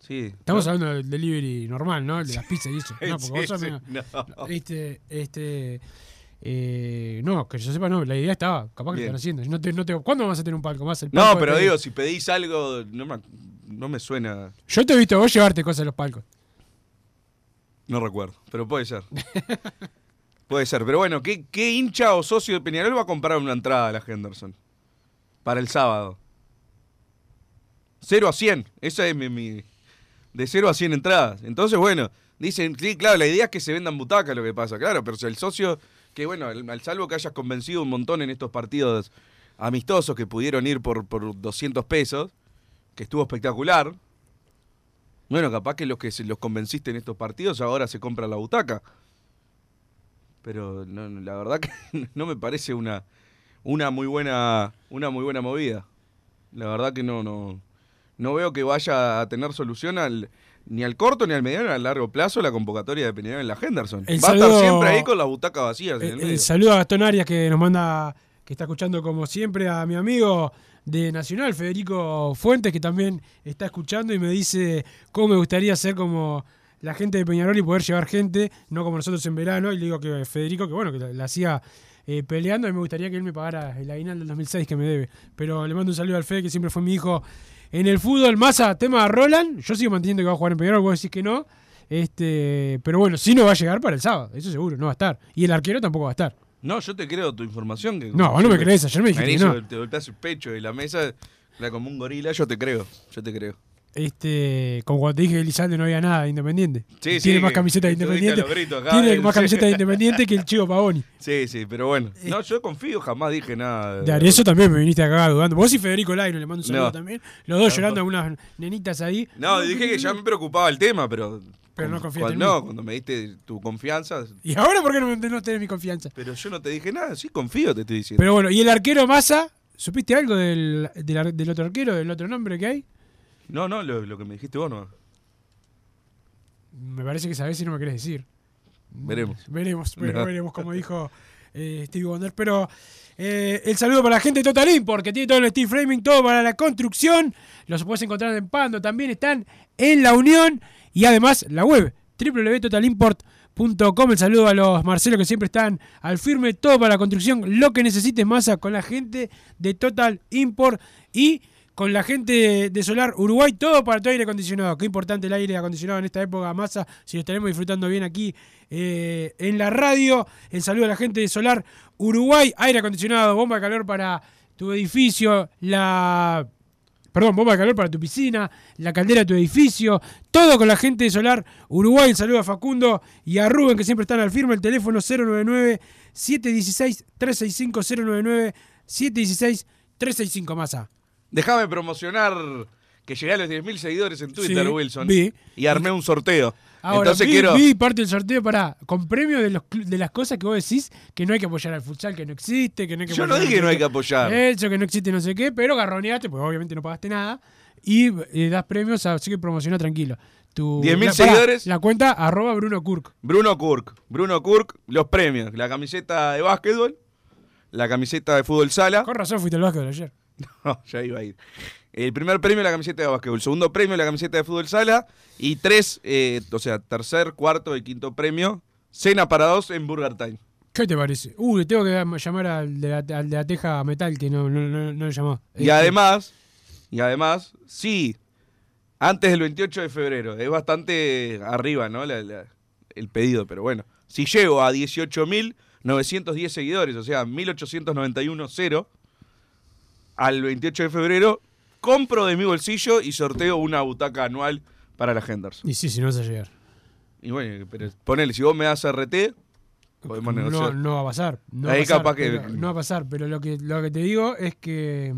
Sí. Estamos ¿no? hablando del delivery normal, ¿no? El de las pizzas y eso. No, porque Sí, vos sos sí, no. Este, este. Eh, no, que yo sepa, no, la idea estaba. Capaz que Bien. lo están haciendo. No te, no te, ¿Cuándo vamos a tener un palco más? El No, palco de pero digo, si pedís algo, no me, no me suena. Yo te he visto vos llevarte cosas a los palcos. No recuerdo, pero puede ser. puede ser, pero bueno, ¿qué, qué hincha o socio de Peñarol va a comprar una entrada a la Henderson? Para el sábado. 0 a 100, esa es mi, mi- De 0 a 100 entradas. Entonces, bueno, dicen, sí, claro, la idea es que se vendan butacas lo que pasa, claro, pero si el socio, que bueno, al, al salvo que hayas convencido un montón en estos partidos amistosos que pudieron ir por, por 200 pesos, que estuvo espectacular. Bueno, capaz que los que los convenciste en estos partidos ahora se compran la butaca. Pero la verdad que no me parece una, una muy buena una muy buena movida. La verdad que no no no veo que vaya a tener solución al ni al corto ni al mediano ni al largo plazo la convocatoria de Peñarol en la Henderson. El Va a estar siempre ahí con las butacas vacías. en el el saludo a Gastón Arias que nos manda, que está escuchando como siempre, a mi amigo de Nacional, Federico Fuentes, que también está escuchando y me dice cómo me gustaría ser como la gente de Peñarol y poder llevar gente, no como nosotros en verano. Y le digo que Federico, que bueno, que la, la hacía eh, peleando y me gustaría que él me pagara el aguinaldo del 2006 que me debe. Pero le mando un saludo al Fede, que siempre fue mi hijo en el fútbol. Más a tema de Roland, yo sigo manteniendo que va a jugar en Peñarol, vos decís que no. Este, pero bueno, sí no va a llegar para el sábado, eso seguro, no va a estar. Y el arquero tampoco va a estar. No, yo te creo tu información. Que No, vos no me crees, ayer me dijiste que no. Te golpeas el pecho y la mesa, era como un gorila, yo te creo, yo te creo. Este, como cuando te dije que Elizalde no había nada de Independiente. Sí, tiene sí, más camisetas de Independiente. acá, Tiene más camisetas de Independiente que el chico Pavoni. Sí, sí, pero bueno. No, yo confío, jamás dije nada. De Arezzo también me viniste acá dudando. Vos y Federico Laino le mando un saludo No. también. Los dos llorando a unas nenitas ahí. No, dije que ya me preocupaba el tema, pero. Pero no confiaste en cuando, mí. No, cuando me diste tu confianza. ¿Y ahora por qué no, no tenés mi confianza? Pero yo no te dije nada, sí confío, te estoy diciendo. Pero bueno, ¿y el arquero Massa? ¿Supiste algo del, del otro arquero, del otro nombre que hay? No, no, lo, lo que me dijiste vos no. Me parece que sabés si no me querés decir. Veremos. Veremos, pero No. veremos, como dijo eh, Stevie Wonder. Pero eh, el saludo para la gente de Total Import, que tiene todo el steel framing, todo para la construcción. Los puedes encontrar en Pando, también están en La Unión. Y además la web, www.totalimport.com. El saludo a los Marcelo que siempre están al firme, todo para la construcción. Lo que necesites, masa con la gente de Total Import. Y con la gente de Solar Uruguay, todo para tu aire acondicionado. Qué importante el aire acondicionado en esta época, masa, si lo estaremos disfrutando bien aquí eh, en la radio. El saludo a la gente de Solar Uruguay, aire acondicionado, bomba de calor para tu edificio, la perdón, bomba de calor para tu piscina, la caldera de tu edificio, todo con la gente de Solar Uruguay. Un saludo a Facundo y a Rubén que siempre están al firme. El teléfono 099 716 365 099 716 365 masa. Déjame promocionar que llegué a los 10.000 seguidores en Twitter, Sí, Wilson. vi. Y armé un sorteo. Ahora, Entonces vi, quiero. vi parte del sorteo para con premios de, los, cl- de las cosas que vos decís que no hay que apoyar al futsal, que no existe, que no hay que Yo no dije al- no hay que apoyar. Eso, que no existe no sé qué, pero garroneaste, pues obviamente no pagaste nada. Y eh, das premios, así que promociona tranquilo. Tu, 10.000 la- pará, seguidores. La cuenta arroba Bruno Kurk. Bruno Kurk. Bruno Kurk, los premios. La camiseta de básquetbol, la camiseta de fútbol sala. Con razón fuiste al básquetbol ayer. No, ya iba a ir. El primer premio la camiseta de básquetbol, segundo premio la camiseta de fútbol sala y tres, eh, o sea, tercer, cuarto y quinto premio, cena para dos en Burger Time. ¿Qué te parece? Uh, le tengo que llamar al de la, al de la teja metal que no, no, no, no le llamó. Y Este, además, y además, sí, antes del 28 de febrero, es bastante arriba, ¿no? La- la- el pedido, pero bueno, si llego a 18.910 seguidores, o sea, 1.891 cero, al 28 de febrero, compro de mi bolsillo y sorteo una butaca anual para la Henderson. Y sí, si no vas a llegar. Y bueno, pero ponele, si vos me das RT, podemos No, negociar. no va a pasar. No, Ahí va a pasar, que- pero- no va a pasar, pero lo que, lo que te digo es que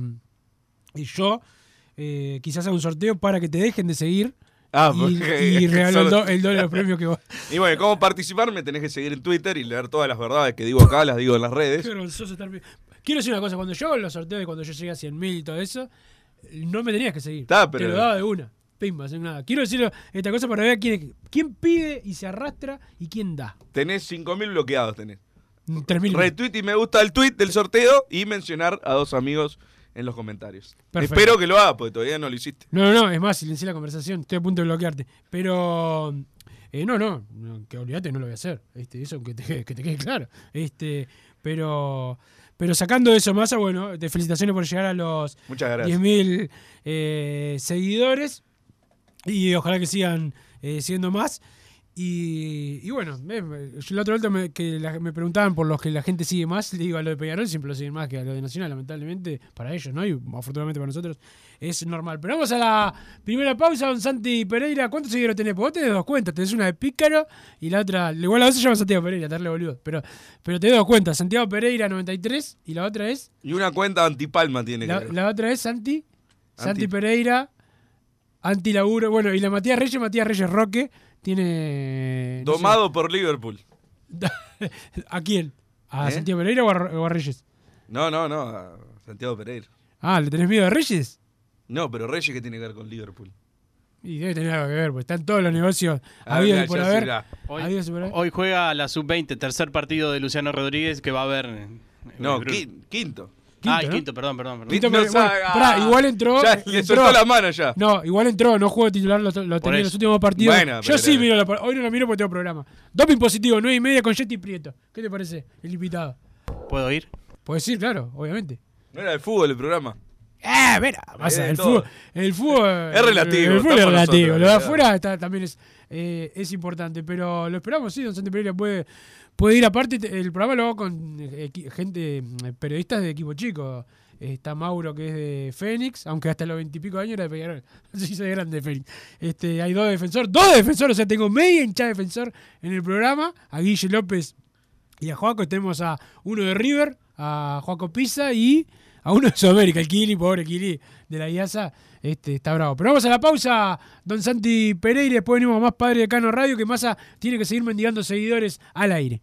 y yo eh, quizás haga un sorteo para que te dejen de seguir Ah, y, y regalo el, solo- do- el doble de los premios que vos. Y bueno, ¿cómo participar? Me tenés que seguir en Twitter y leer todas las verdades que digo acá, las digo en las redes. Qué vergonzoso estar- Quiero decir una cosa, cuando yo hago los sorteos de cuando yo llegué a 100.000 y todo eso, no me tenías que seguir. Está, pero- Te lo daba de una. Pimba, sin nada. Quiero decir esta cosa para ver quién, quién pide y se arrastra y quién da. Tenés 5.000 bloqueados, tenés. 3.000. Retweet y me gusta el tweet del sorteo y mencionar a dos amigos en los comentarios. Perfecto. Espero que lo haga, porque todavía no lo hiciste. No, no, no, es más, silencié la conversación, estoy a punto de bloquearte. Pero, eh, no, no, no, que olvídate, no lo voy a hacer. Este, eso que te, que te quede claro. Este, pero, pero sacando eso más, bueno, te felicitaciones por llegar a los Muchas gracias. 10.000 eh, seguidores y ojalá que sigan eh, siendo más. Y, y bueno, yo la otra vuelta me, que la- me preguntaban por los que la gente sigue más, le digo a lo de Peñarol siempre lo siguen más que a lo de Nacional, lamentablemente para ellos, ¿no? Y afortunadamente para nosotros es normal. Pero vamos a la primera pausa, don Santi Pereira. ¿Cuántos seguidores tenés? Porque vos tenés dos cuentas, tenés una de Pícaro y la otra, igual la otra se llama Santiago Pereira, darle boludo. Pero, pero tenés dos cuentas, Santiago Pereira 93 y la otra es, Y una cuenta antipalma tiene la, que la otra es Santi, Santi Anti- Pereira, Anti Laburo, bueno, y la Matías Reyes, Matías Reyes Roque, tiene... no sé, Domado por Liverpool. ¿A quién? ¿A ¿Eh? Santiago Pereira o a, o a Reyes? No, no, no, a Santiago Pereira. Ah, ¿le tenés miedo a Reyes? No, pero Reyes que tiene que ver con Liverpool. Y debe tener algo que ver, porque están todos los negocios Ah, habidos por haber. Hoy, habidos y por haber. hoy juega la sub-20, tercer partido de Luciano Rodríguez que va a haber. No, quinto. ah, Quinto, el ¿no? quinto, perdón, perdón. perdón. Quinto, No pero- bueno, sabe- pará, igual entró. Ya, entró- le soltó la mano ya. No, igual entró, no juego titular, lo, lo tenía en los últimos partidos. Bueno, Yo pero- sí miro, la- hoy no lo miro porque tengo programa. Doping positivo, 9 y media con Jetty Prieto. ¿Qué te parece? El invitado. ¿Puedo ir? Puedes ir, claro, obviamente. No era de fútbol el programa. Eh, mira, pasa, el, fútbol, el fútbol. Es relativo, El fútbol es relativo. nosotros, lo de afuera está- también es, eh, es importante. Pero lo esperamos, sí, don Santi Pereira puede, puede ir aparte. te- El programa lo hago con eh, gente, eh, periodistas de equipo chico. Está Mauro, que es de Fénix, aunque hasta los veintipico años era de Peñarol. No sé si soy grande de Fénix. Este, hay dos defensores, dos defensores, o sea, tengo media hinchada de defensor en el programa. A Guille López y a Joaco. Tenemos a uno de River, a Joaco Pisa y a uno de Sudamérica, el Kili, pobre Kili de la IASA. Este, está bravo. Pero vamos a la pausa, don Santi Pereira. Después venimos a más Padre de Cano Radio, que Massa tiene que seguir mendigando seguidores al aire.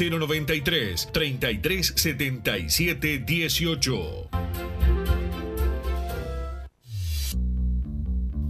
093 3377 18.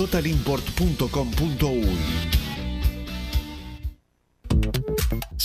www.totalimport.com.uy.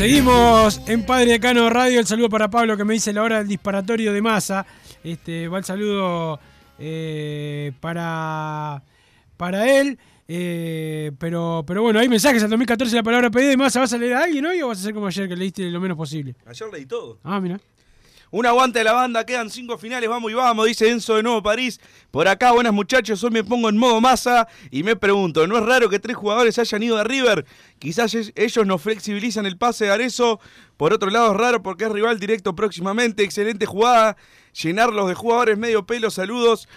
Seguimos en Padre Decano Radio. El saludo para Pablo que me dice la hora del disparatorio de masa. Este, va el saludo eh, para, para él. eh, pero, pero bueno, hay mensajes al 2014 la palabra pedida de masa. ¿Vas a leer a alguien hoy o vas a hacer como ayer que leíste lo menos posible? Ayer leí todo. Ah, mira. Un aguante de la banda, quedan cinco finales, vamos y vamos, dice Enzo de Nuevo París. Por acá, buenas muchachos, hoy me pongo en modo masa y me pregunto, ¿no es raro que tres jugadores hayan ido a River? Quizás ellos no flexibilizan el pase de Arezo. Por otro lado, es raro porque es rival directo próximamente. Excelente jugada, llenarlos de jugadores medio pelo, saludos.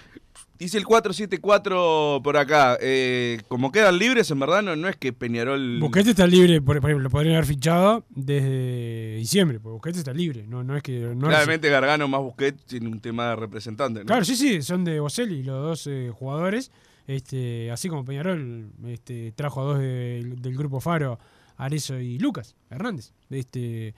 Dice el 474 por acá. Eh, como quedan libres, en verdad no, no es que Peñarol... Busquete está libre, por, por ejemplo, lo podrían haber fichado desde diciembre, porque Busquete está libre. No, no es que. No Claramente Gargano más Busquets tiene un tema de representante. ¿no? Claro, sí, sí, son de Boselli los dos eh, jugadores. Este, así como Peñarol este, trajo a dos de- del grupo Faro, Arezo y Lucas Hernández. Este,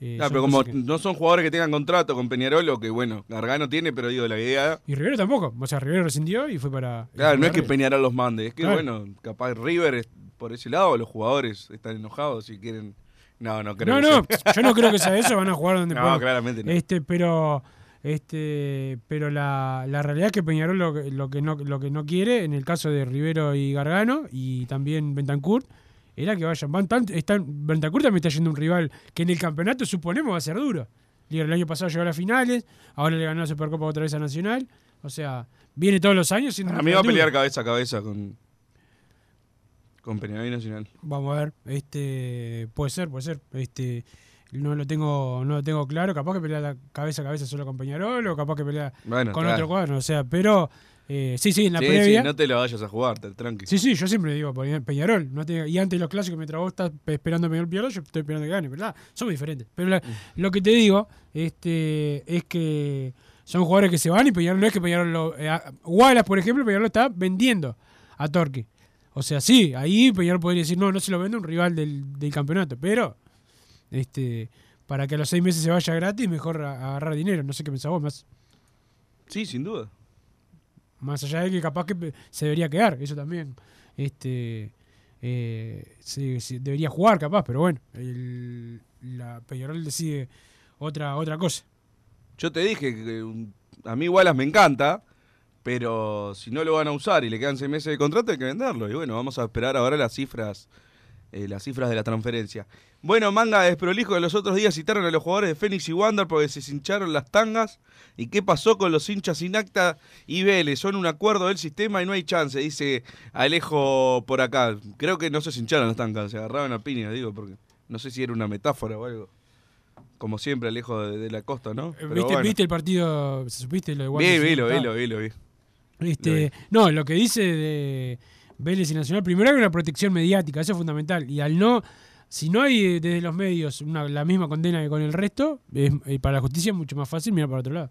eh, pero como que- no son jugadores que tengan contrato con Peñarol, o que bueno, Gargano tiene, pero digo, la idea. Y Rivero tampoco. O sea, Rivero rescindió y fue para. Claro, no es que. Peñarol los mande, es que Claro. bueno, capaz River es por ese lado, los jugadores están enojados y quieren. No, no creo No, no, sea. yo no creo que sea eso, van a jugar donde No, puedan. claramente no. Este, pero Este, pero la, la realidad es que Peñarol lo, que- lo que no, lo que no quiere, en el caso de Rivero y Gargano, y también Bentancur, era que vayan. Van tan, están, Bentancur también está yendo un rival que en el campeonato suponemos va a ser duro. El año pasado llegó a las finales, ahora le ganó la Supercopa otra vez a Nacional. O sea, viene todos los años siendo A mí va a pelear cabeza a cabeza con, con Peñarol y Nacional. Vamos a ver, este puede ser, puede ser. Este no lo tengo no lo tengo claro, capaz que pelea la cabeza a cabeza solo con Peñarol o capaz que pelea Bueno, con claro. otro cuadro, o sea, pero eh, sí, sí, en la Sí, previa. sí, no te lo vayas a jugar, tranqui. Sí, sí, yo siempre digo Peña- Peñarol. No te- y antes de los clásicos, mientras vos estás pe- esperando a Peñarol pierda, yo estoy esperando que gane, ¿verdad? Somos diferentes. Pero la- Mm. lo que te digo este, es que son jugadores que se van y Peñarol no es que Peñarol lo. eh, Wallace, por ejemplo, Peñarol lo está vendiendo a Torque. O sea, sí, ahí Peñarol podría decir, no, no se lo vende un rival del, del campeonato, pero este para que a los seis meses se vaya gratis, mejor a- agarrar dinero. No sé qué pensás vos más. Sí, sin duda. Más allá de que capaz que se debería quedar, eso también. Este eh, debería jugar capaz, pero bueno, el, la Peñarol decide otra, otra cosa. Yo te dije que a mí Wallace me encanta, pero si no lo van a usar y le quedan seis meses de contrato hay que venderlo. Y bueno, vamos a esperar ahora las cifras, eh, las cifras de la transferencia. Bueno, manga desprolijo de los otros días citaron a los jugadores de Fénix y Wander porque se hincharon las tangas. ¿Y qué pasó con los hinchas sin acta y Vélez? Son un acuerdo del sistema y no hay chance, dice Alejo por acá. Creo que no se hincharon las tangas, se agarraban a piña, digo, porque no sé si era una metáfora o algo. Como siempre, Alejo de, de la costa, ¿no? Pero Eh, ¿Viste, bueno. ¿Viste el partido? ¿Supiste lo de Wander? vi, lo vi, lo vi, lo vi. Este, no, lo que dice de Vélez y Nacional, primero hay una protección mediática, eso es fundamental. Y al no, si no hay eh, desde los medios una- la misma condena que con el resto, es- eh, para la justicia es mucho más fácil mirar para otro lado.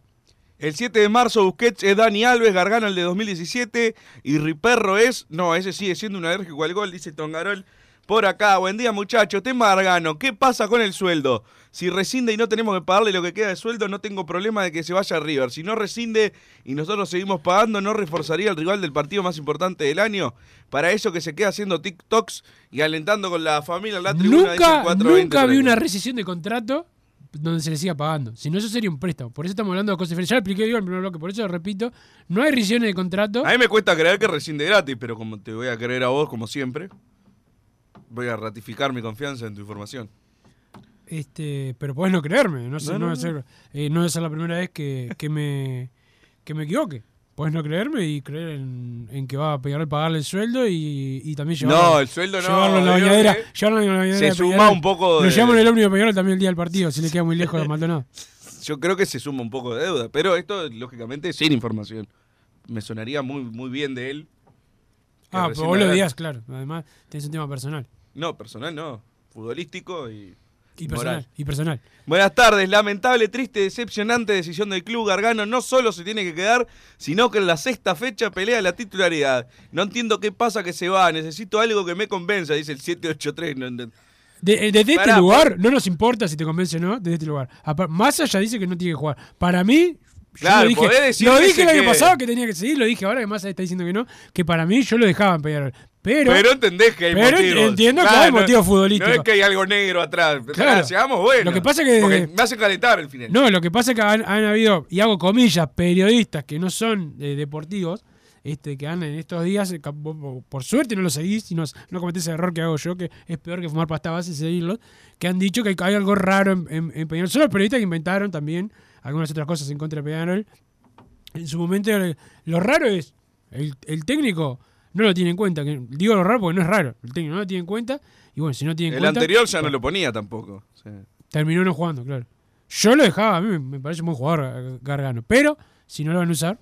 El 7 de marzo Busquets es Dani Alves, Gargano el de 2017 y Riperro es... No, ese sigue siendo un alérgico al gol, dice Tongarol. Por acá, buen día muchachos, tema Gargano, ¿qué pasa con el sueldo? Si rescinde y no tenemos que pagarle lo que queda de sueldo, no tengo problema de que se vaya a River. Si no rescinde y nosotros seguimos pagando, ¿no reforzaría el rival del partido más importante del año? Para eso que se queda haciendo TikToks y alentando con la familia en la tribuna. dice el Nunca, 420 nunca vi una rescisión de contrato donde se le siga pagando. Si no, eso sería un préstamo. Por eso estamos hablando de cosas diferentes. Ya lo expliqué yo en el primer bloque, por eso lo repito. No hay rescisiones de contrato. A mí me cuesta creer que rescinde gratis, pero como te voy a creer a vos, como siempre, voy a ratificar mi confianza en tu información. Este, pero podés no creerme. No, sé, No, no, no, ser, eh, no ser la primera vez que, que me, que me equivoque. Podés no creerme y creer en, en que va a pegar pagarle el sueldo y, y también llevarlo. No, el sueldo no, Llevarlo en la bañadera. que Llevarlo en la bañadera se suma un poco Lo de- llevamos en el ómnibus de también el día del partido, si le queda muy lejos de Maldonado. Yo creo que se suma un poco de deuda, pero esto, lógicamente, sin información. Me sonaría muy, muy bien de él. Ah, pero vos lo digas, claro. Además, tenés un tema personal. No, personal no. Futbolístico y. Y moral. personal. Y personal. Buenas tardes. Lamentable, triste, decepcionante decisión del club. Gargano no solo se tiene que quedar, sino que en la sexta fecha pelea la titularidad. No entiendo qué pasa que se va. Necesito algo que me convenza, dice el 783. No entiendo. De- eh, desde Pará, este lugar, no nos importa si te convence o no, desde este lugar. Más allá dice que no tiene que jugar. Para mí, yo lo dije, lo que dije el año quede. pasado que tenía que seguir, lo dije ahora que Massa está diciendo que no, que para mí yo lo dejaba en Peñarol. Pero, Pero entendés que hay pero motivos. entiendo que Claro, hay no- motivos futbolísticos. No es que hay algo negro atrás. Claro. Seamos buenos. Lo que pasa que- Porque me hace calentar el final. No, lo que pasa es que han, han habido, y hago comillas, periodistas que no son eh, deportivos, este, que han en estos días, eh, por suerte no lo seguís y no, no cometés el error que hago yo, que es peor que fumar pasta base y seguirlos, que han dicho que hay, hay algo raro en, en- en Peñarol. Son los periodistas que inventaron también algunas otras cosas en contra de Peñarol. En su momento, lo raro es, el, el técnico no lo tiene en cuenta. Que, digo lo raro porque no es raro, el técnico no lo tiene en cuenta, y bueno, si no tiene en El cuenta... anterior ya no lo ponía tampoco. Terminó no jugando, claro. Yo lo dejaba, a mí me- parece un buen jugador Gargano. Pero, si no lo van a usar,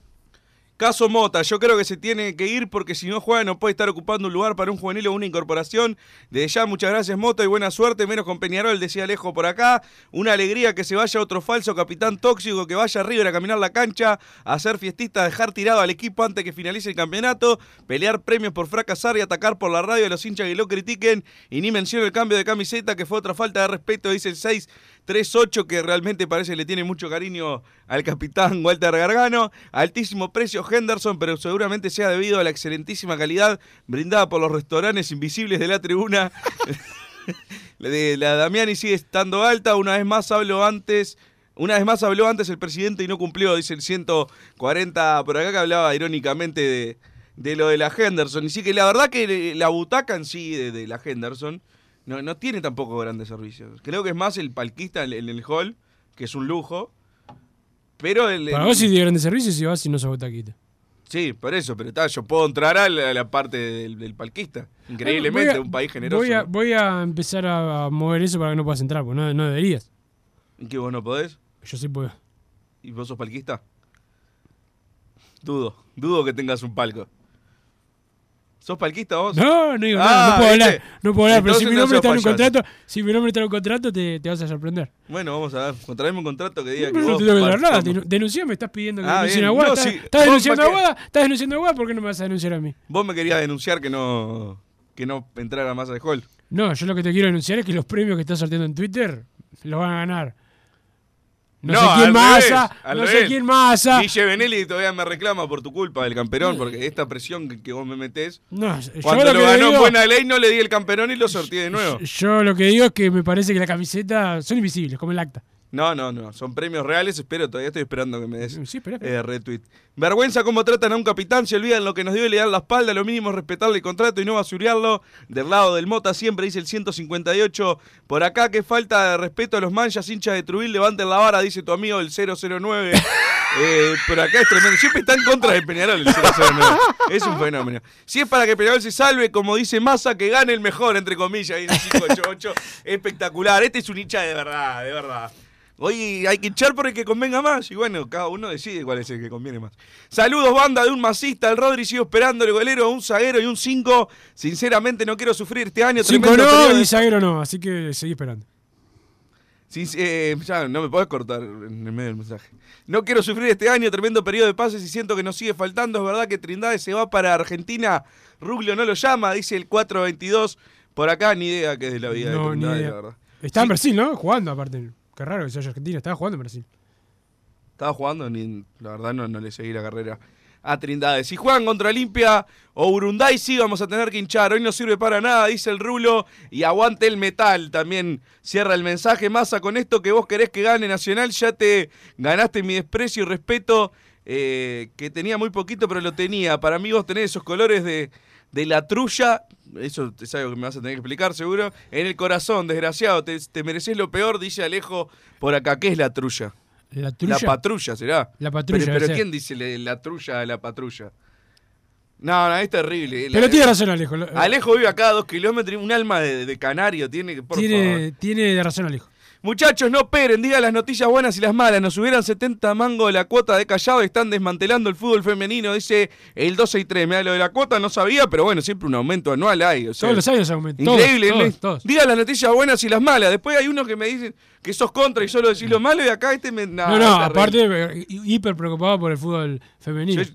Caso Mota, yo creo que se tiene que ir porque si no juega no puede estar ocupando un lugar para un juvenil o una incorporación. Desde ya, muchas gracias Mota y buena suerte, menos con Peñarol, decía Alejo por acá. Una alegría que se vaya otro falso capitán tóxico, que vaya a River a caminar la cancha, a hacer fiestista, dejar tirado al equipo antes que finalice el campeonato, pelear premios por fracasar y atacar por la radio a los hinchas que lo critiquen. Y ni menciono el cambio de camiseta, que fue otra falta de respeto, dice el 638, que realmente parece que le tiene mucho cariño al capitán Walter Gargano. Altísimo precio Henderson, pero seguramente sea debido a la excelentísima calidad brindada por los restaurantes invisibles de la tribuna. La de la Damiani sigue estando alta. Una vez más hablo antes Una vez más habló antes el presidente y no cumplió, dice el 140 por acá que hablaba irónicamente de, de lo de la Henderson. Y sí que la verdad que la butaca en sí de, de la Henderson no, no tiene tampoco grandes servicios. Creo que es más el palquista en, el hall, que es un lujo. Pero el, Para el- vos sí de grandes servicios si vas y no sos botaquita. Sí, por eso, pero está, yo puedo entrar a la, a la parte del, del palquista. Increíblemente, a- un país generoso. Voy a, ¿no? voy a empezar a, mover eso para que no puedas entrar, porque no, no deberías. ¿En qué vos no podés? Yo sí puedo. ¿Y vos sos palquista? Dudo, dudo que tengas un palco. ¿Sos palquista vos? No, no digo nada, Ah, no puedo ¿viste? hablar. No puedo hablar, pero si mi no nombre está en un payaso. contrato, si mi nombre está en un contrato, te, te vas a sorprender. Bueno, vamos a ver. Contraemos un contrato que diga que Pero no vos... te tengo que dar nada. denu- Denunciame, estás pidiendo que Ah, denuncie a Aguada. No, ¿Estás, denunciando a que- Aguada? ¿Estás denunciando a Aguada? ¿Por qué no me vas a denunciar a mí? Vos me querías denunciar que no que no entrara más al hall. No, yo lo que te quiero denunciar es que los premios que estás sorteando en Twitter los van a ganar. No, sé quién al masa, revés, al no sé revés. quién masa. Guille Benelli todavía me reclama por tu culpa del camperón, porque esta presión que, que vos me metés. No, yo Cuando lo lo ganó en digo- buena ley no le di el camperón y lo sorteé de nuevo. Yo lo que digo es que me parece que la camiseta son invisibles, como el acta. No, no, no. Son premios reales. Espero, todavía estoy esperando que me des Sí, espera, eh, retweet. Vergüenza cómo tratan a un capitán. Se olvidan lo que nos dio y le dan la espalda. Lo mínimo es respetarle el contrato y no basurearlo. Del lado del Mota siempre dice el 158. Por acá, que falta de respeto a los manchas hinchas de Trubil. Levanten la vara, dice tu amigo el 009. Eh, por acá es tremendo. Siempre está en contra de Peñarol el 009. Es un fenómeno. Si es para que Peñarol se salve, como dice Massa, que gane el mejor, entre comillas, el 588. Espectacular. Este es un hincha de verdad, de verdad. Hoy hay que hinchar por el que convenga más. Y bueno, cada uno decide cuál es el que conviene más. Saludos, banda de un masista. El Rodri sigo esperando el golero, un zaguero y un 5. Sinceramente no quiero sufrir este año. Cinco tremendo periodo no de- y zaguero no, así que seguí esperando. Sin- eh, ya, no me podés cortar en el medio del mensaje. No quiero sufrir este año, tremendo periodo de pases y siento que nos sigue faltando. Es verdad que Trindade se va para Argentina. Ruglio no lo llama, dice el 422. Por acá ni idea que es de la vida de No, Trindade, la verdad. Está en Brasil, ¿no? Jugando aparte. Qué raro que se haya Argentina, estaba jugando en Brasil. Estaba jugando, ni, la verdad no, no le seguí la carrera a Trindade. Si juegan contra Olimpia o Urunday, sí vamos a tener que hinchar. Hoy no sirve para nada, dice el Rulo. Y aguante el metal. También cierra el mensaje. Massa, con esto que vos querés que gane Nacional, ya te ganaste mi desprecio y respeto. eh, que tenía muy poquito, pero lo tenía. Para mí vos tenés esos colores de, de la trulla. Eso es algo que me vas a tener que explicar, seguro. En el corazón, desgraciado. Te, te mereces lo peor, dice Alejo por acá. ¿Qué es la trulla? La trulla. La patrulla será. La patrulla, Pero, pero. ¿quién dice le- la trulla a la patrulla? No, no, es terrible. Pero La- tiene razón Alejo. Alejo vive acá a dos kilómetros, un alma de, de canario tiene que, por favor. tiene, tiene razón Alejo. Muchachos, no peren, digan las noticias buenas y las malas. Nos subieron 70 mangos de la cuota de Callao y están desmantelando el fútbol femenino, dice el 12 y 3. Mira, lo de la cuota no sabía, pero bueno, siempre un aumento anual hay. o sea, Todos los años aumentan. Todos, Increíble, todos, ¿no? todos. Digan las noticias buenas y las malas. Después hay unos que me dicen que sos contra y solo decís lo malo y acá este me... nah, No, no, aparte, eh, hiper preocupado por el fútbol femenino. Yo-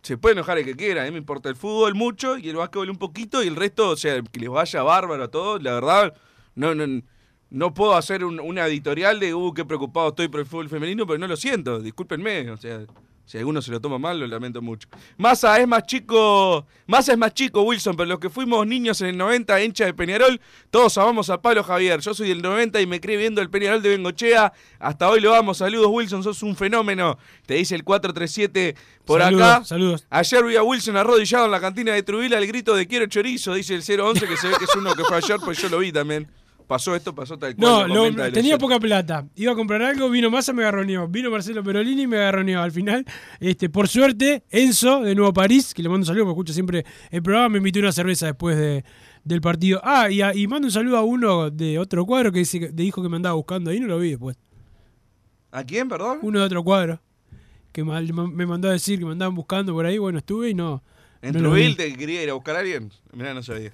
se puede enojar el que quiera, a mí me importa el fútbol mucho y el básquetbol un poquito y el resto, o sea, que les vaya bárbaro a todos, la verdad, no, no, no puedo hacer un- una editorial de, uh, qué preocupado estoy por el fútbol femenino, pero no lo siento, discúlpenme, o sea, si alguno se lo toma mal, lo lamento mucho. Massa es más chico, Massa es más chico, Wilson, pero los que fuimos niños en el 90, hincha de Peñarol, todos amamos a Pablo Javier. Yo soy del 90 y me crié viendo el Peñarol de Bengochea. Hasta hoy lo amo. Saludos, Wilson, sos un fenómeno. Te dice el 437 por Saludos, acá. Saludos. Ayer vi a Wilson arrodillado en la cantina de Trubila al grito de quiero chorizo, dice el 011, que se ve que es uno que fue ayer, pues yo lo vi también. Pasó esto, pasó tal cual. No, tenía poca plata. Iba a comprar algo, vino Massa, me agarroneó. Vino Marcelo Perolini y me agarroneó. Al final, este, por suerte, Enzo de Nuevo París, que le mando un saludo porque escucha siempre el programa, me invitó una cerveza después de, del partido. Ah, y, a- y mando un saludo a uno de otro cuadro que dice, que- dijo que me andaba buscando ahí, no lo vi después. ¿A quién, perdón? Uno de otro cuadro. Que me mandó a decir que me andaban buscando por ahí. Bueno, estuve y no. ¿En no lo vi. Trubil te quería ir a buscar a alguien? Mirá, no sabía.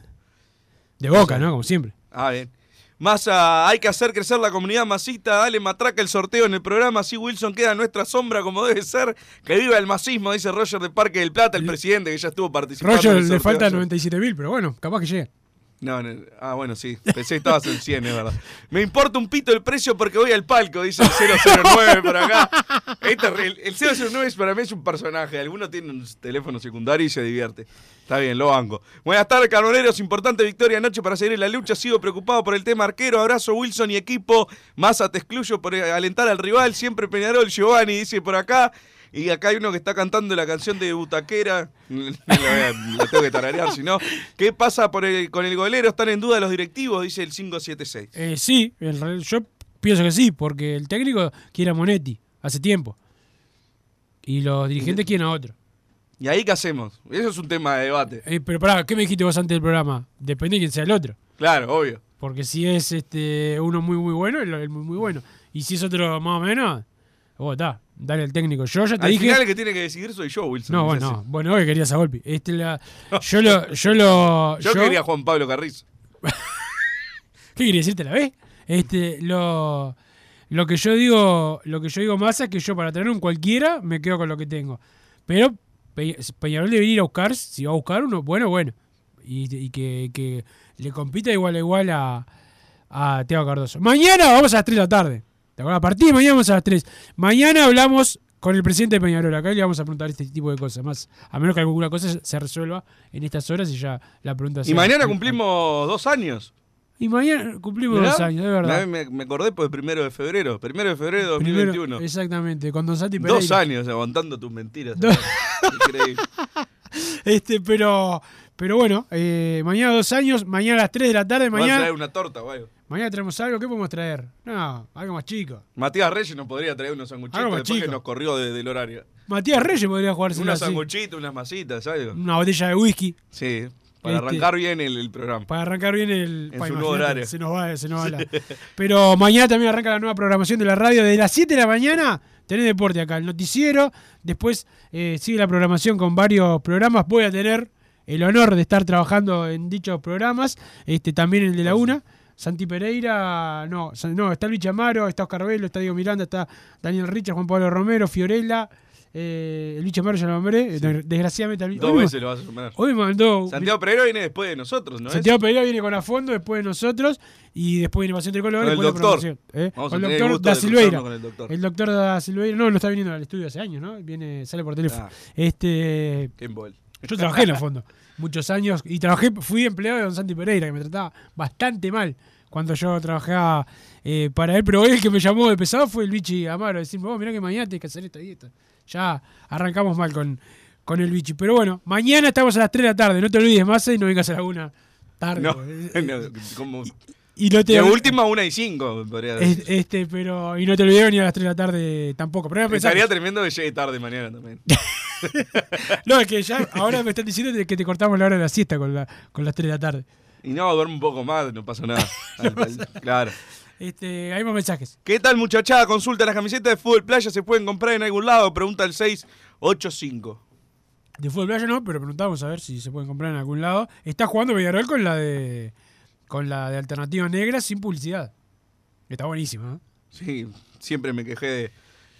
De boca, ¿no? Como siempre. Ah, bien. Massa, hay que hacer crecer la comunidad masista, dale matraca el sorteo en el programa, así Wilson queda en nuestra sombra como debe ser. Que viva el masismo, dice Roger de Parque del Plata, el presidente que ya estuvo participando. en Roger el le falta ayer. 97 mil, pero bueno, capaz que llega. No, no, ah, bueno, sí. Pensé que estabas en 100, es verdad. Me importa un pito el precio porque voy al palco, dice el 009 por acá. Este, el, el 009 es para mí es un personaje. Alguno tiene un teléfono secundario y se divierte. Está bien, lo banco. Buenas tardes, carboneros. Importante victoria anoche para seguir en la lucha. Sigo preocupado por el tema arquero. Abrazo, Wilson y equipo. Massa, te excluyo por alentar al rival. Siempre Peñarol, Giovanni, dice por acá. Y acá hay uno que está cantando la canción de Butaquera. La, tengo que tararear, si no. ¿Qué pasa por el- con el golero? ¿Están en duda los directivos? Dice el 576. Eh, sí, yo pienso que sí, porque el técnico quiere a Monetti hace tiempo. Y los dirigentes quieren a otro. ¿Y ahí qué hacemos? Eso es un tema de debate. Eh, pero pará, ¿qué me dijiste vos antes del programa? Depende de quién sea el otro. Claro, obvio. Porque si es este uno muy muy bueno, el, el muy muy bueno. Y si es otro más o menos, vos está, dale al técnico. Yo ya te Al dije. final el que tiene que decidir soy yo, Wilson. no, así. no. bueno, hoy querías a Volpi. Este la, yo lo, yo lo. Yo, quería a Juan Pablo Carrizo. ¿Qué quería decirte la vez? Este, lo, lo que yo digo, lo que yo digo más es que yo para tener un cualquiera me quedo con lo que tengo. Pero Pe- Peñarol debería ir a buscar, si va a buscar uno, bueno, bueno. Y, y que, que le compita igual a igual a, a Teo Cardoso. Mañana vamos a las 3 de la tarde. ¿Te acuerdas? A partir de mañana vamos a las 3. Mañana hablamos con el presidente de Peñarol. Acá le vamos a preguntar este tipo de cosas. Más, a menos que alguna cosa se resuelva en estas horas y ya la pregunta Y sea- mañana cumplimos dos años. Y mañana cumplimos dos años, de verdad. Me, me acordé por el primero de febrero. Primero de febrero de Primero- 2021. exactamente, con Don Santi Pereira. Dos años aguantando tus mentiras. Dos- Increíble. Este, pero, pero bueno, eh, mañana dos años, mañana a las 3 de la tarde, Vamos a mañana. traer una torta o algo. Mañana traemos algo, ¿qué podemos traer? No, algo más chico. Matías Reyes nos podría traer unos sanguchitos después que chico. nos corrió de- del horario. Matías Reyes podría jugarse Unos sanguchitos, unas masitas, algo. Una botella de whisky. Sí, para Este- arrancar bien el, el programa. Para arrancar bien el. En pa, su nuevo horario. Se nos va, se nos va la- Pero mañana también arranca la nueva programación de la radio. Desde las 7 de la mañana tenés deporte acá, el noticiero. Después eh, sigue la programación con varios programas. Voy a tener el honor de estar trabajando en dichos programas. Este También el de la una. Santi Pereira, no, no, está Luis Amaro, está Oscar Velo, está Diego Miranda, está Daniel Richard, Juan Pablo Romero, Fiorella, eh, Luis Amaro ya lo nombré, desgraciadamente. Dos veces lo vas a sumar. Hoy mandó Santiago Pereira viene después de nosotros, ¿no? es? Santiago Pereira viene con a fondo, después de nosotros, y después viene Pasión Tricolor, Con el doctor. ¿eh? Vamos Con a el doctor Da Silveira. con el doctor. El doctor Da Silveira, no, no está viniendo al estudio hace años, ¿no? Viene, sale por teléfono. Ah. Este, Qué. Yo trabajé en el fondo muchos años y trabajé, fui empleado de Don Santi Pereira, que me trataba bastante mal cuando yo trabajaba eh, para él, pero él el que me llamó de pesado fue el bichi Amaro, decirme, vos mirá que mañana tenés que hacer esto y esto. Ya arrancamos mal con, con el bichi. Pero bueno, mañana estamos a las 3 de la tarde, no te olvides más y no vengas a la una tarde. No, Eh, no, como... y no te De última, una y cinco, podría decir. es- este, pero y no te olvides venir a las 3 de la tarde tampoco. Pero pensar- Estaría tremendo que llegue tarde mañana también. no, es que ya ahora me están diciendo que te cortamos la hora de la siesta con, la, con las 3 de la tarde. Y no, duerme un poco más, no pasa nada. Al- al- claro. Este, hay más mensajes. ¿Qué tal, muchachada? Consulta, ¿las camisetas de fútbol playa se pueden comprar en algún lado? Pregunta el 685. De fútbol playa no, pero preguntamos a ver si se pueden comprar en algún lado. Está jugando Villarreal con la de con la de alternativa negra sin publicidad. Está buenísima. ¿eh? Sí, siempre me quejé de,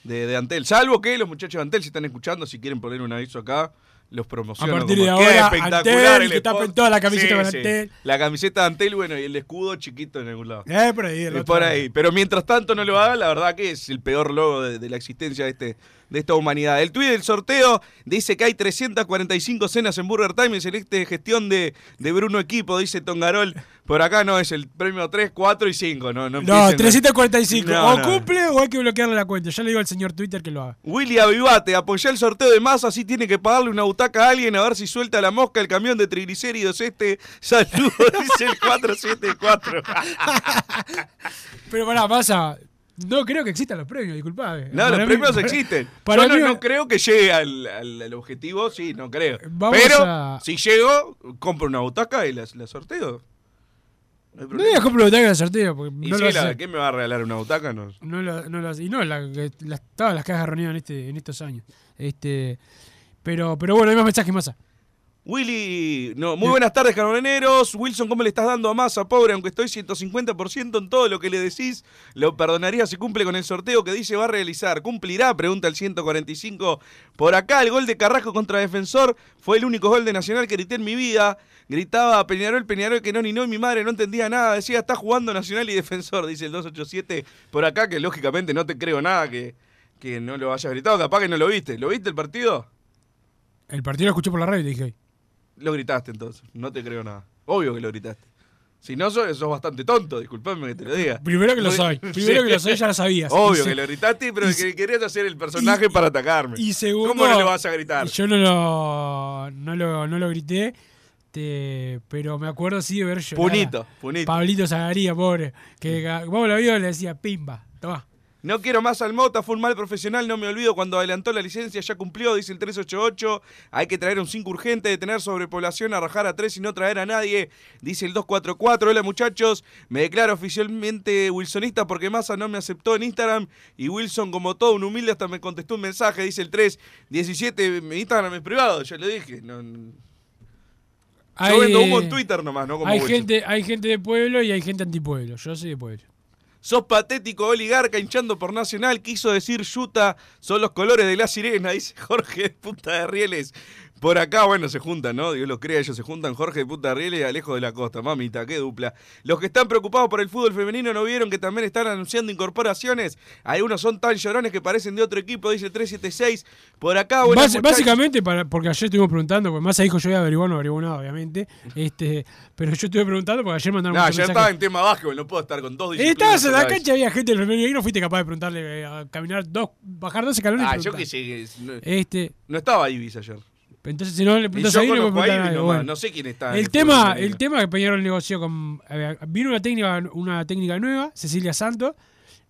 de- de Antel. Salvo que los muchachos de Antel, si están escuchando, si quieren poner un aviso acá, los promociono. A partir como, de "Qué ahora, espectacular Antel, el que spot". tapen toda la camiseta con sí. Antel. La camiseta de Antel, bueno, y el escudo chiquito en algún lado. Eh, por ahí. Es por lado. ahí. Pero mientras tanto no lo haga, la verdad que es el peor logo de, de la existencia de, este, de esta humanidad. El tuit del sorteo dice que hay 345 cenas en Burger Time en celeste gestión de, de Bruno Equipo, dice Tongarol. Por acá no, es el premio 3, 4 y 5. No, no, No, empiecen- 345. No, o no. cumple o hay que bloquearle la cuenta. Ya le digo al señor Twitter que lo haga. Willy Avivate, apoyá el sorteo de masa, así tiene que pagarle una butaca a alguien a ver si suelta la mosca el camión de triglicéridos este. Saludos, dice el 474. Pero pará, pasa. No creo que existan los premios, disculpame. No, Para los mí- premios para- existen. Para Yo no, mí- no creo que llegue al, al- al objetivo, sí, no creo. Pero a- si llego, compro una butaca y la, la sorteo. No No digas compro butaca de sorteo, porque Y no lo la- hace. ¿Quién me va a regalar una butaca? No. No lo, no. Y no, la, que- las- todas las cajas reunidas en, este, en estos años. Este, pero, pero bueno, hay más mensajes, masa. Willy, no, muy buenas tardes, carboneros. Wilson, ¿cómo le estás dando a masa, pobre? Aunque estoy 150% en todo lo que le decís, lo perdonaría si cumple con el sorteo que dice va a realizar. ¿Cumplirá? Pregunta el 145. Por acá, el gol de Carrasco contra Defensor fue el único gol de Nacional que grité en mi vida. Gritaba Peñarol, Peñarol, que no, ni no, y mi madre no entendía nada. Decía, está jugando Nacional y Defensor, dice el 287. Por acá, que lógicamente no te creo nada que, que no lo hayas gritado. Capaz que no lo viste. ¿Lo viste el partido? El partido lo escuché por la radio y dije. Lo gritaste entonces, no te creo nada. Obvio que lo gritaste. Si no, sos, sos bastante tonto, disculpame que te lo diga. Primero que lo No- soy. Primero que lo soy, ya lo sabías. Obvio se- que lo gritaste, pero que querías hacer el personaje para atacarme. Y segundo. ¿Cómo no le vas a gritar? Yo no lo, no lo, no lo grité. te- pero me acuerdo sí de ver llorar. Punito, punito. Pablito Zagaría, pobre. Que vos lo vio y le decía, pimba, toma. No quiero más al Mota, fue un mal profesional, no me olvido cuando adelantó la licencia, ya cumplió, dice el 388. Hay que traer un 5 urgente, detener sobrepoblación, a rajar a 3 y no traer a nadie, dice el 244. Hola muchachos, me declaro oficialmente wilsonista porque Massa no me aceptó en Instagram y Wilson, como todo un humilde, hasta me contestó un mensaje, dice el 317. Mi Instagram es privado, ya lo dije. No, no- Yo vendo humo en Twitter nomás, no como hay Wilson. gente, hay gente de pueblo y hay gente antipueblo. Yo soy de pueblo. Sos patético, oligarca, hinchando por Nacional. Quiso decir Yuta, son los colores de la sirena, dice Jorge de Punta de Rieles. Por acá, bueno, se juntan, ¿no? Dios los crea, ellos se juntan. Jorge de Punta de Rieles y Alejo de la Costa. Mamita, qué dupla. Los que están preocupados por el fútbol femenino no vieron que también están anunciando incorporaciones. Algunos son tan llorones que parecen de otro equipo, dice el 376. Por acá, bueno. Basi- básicamente, para, porque ayer estuvimos preguntando, porque Massa dijo yo voy a averiguar, no averiguó nada, obviamente. Este, pero yo estuve preguntando porque ayer mandaron No, muchos ya mensajes. estaba en tema básquetbol, no puedo estar con dos Estabas en la cancha, había gente del femenino y no fuiste capaz de preguntarle, eh, a caminar dos, bajar dos escalones. y Ah, yo qué sé. que es- No, Este, no estaba Ibis ayer. Entonces, si no le preguntas no a a Bueno. no sé quién está El el tema, el tema que Peñarol negoció con. eh, vino una técnica, una técnica nueva, Cecilia Santos,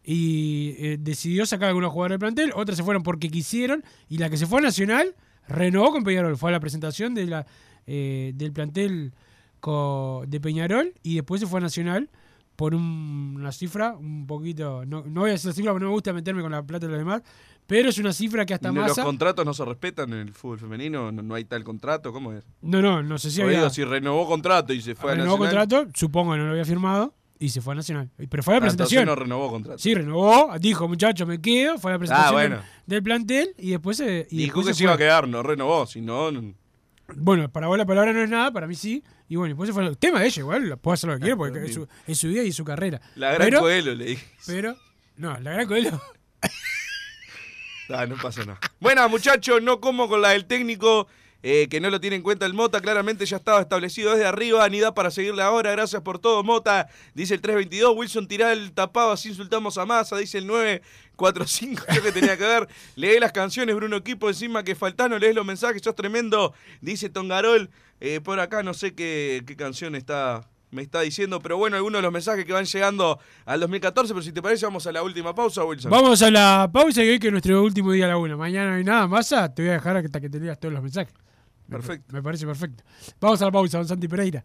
y eh, decidió sacar algunos jugadores del plantel. Otras se fueron porque quisieron. Y la que se fue a Nacional renovó con Peñarol. Fue a la presentación de la, eh, del plantel co- de Peñarol y después se fue a Nacional por un- una cifra un poquito. No, no voy a decir la cifra porque no me gusta meterme con la plata de los demás. Pero es una cifra que hasta más. ¿Los contratos no se respetan en el fútbol femenino? ¿No, no hay tal contrato? ¿Cómo es? No, no, no sé si Oído, había. si renovó contrato y se fue a renovó Nacional. contrato, supongo que no lo había firmado y se fue a Nacional. Pero fue a la Ah, presentación. no renovó contrato. Sí, renovó, dijo, muchachos, me quedo, fue a la presentación Ah, bueno. del, plantel y después se. Y Dijo después que se iba a quedar, no renovó, si no... no- Bueno, para vos la palabra no es nada, para mí sí. Y bueno, después se fue. El tema de ella, igual, puede hacer lo que quiera porque es su, es su vida y su carrera. La gran pero, Coelho le dije. Pero, no, la gran Coelho. Ah, no pasa nada. Bueno, muchachos, no como con la del técnico, eh, que no lo tiene en cuenta el Mota. Claramente ya estaba establecido desde arriba, ni da para seguirle ahora. Gracias por todo, Mota. Dice el 322. Wilson tirá el tapado, así insultamos a Massa. Dice el 945. Yo que tenía que ver. Lee las canciones, Bruno Equipo. Encima que faltás, no lees los mensajes. Sos tremendo. Dice Tongarol. Eh, por acá no sé qué, qué canción está. Me está diciendo, pero bueno, algunos de los mensajes que van llegando al 2014, pero si te parece, vamos a la última pausa, Wilson. Vamos a la pausa y hoy que es nuestro último día a la una. Mañana no hay nada más. Te voy a dejar hasta que te leas todos los mensajes. Perfecto. Me parece perfecto. Vamos a la pausa, don Santi Pereira.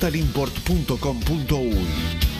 www.totalimport.com.uy.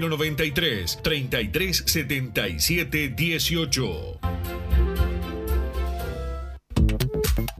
093 33 77 18.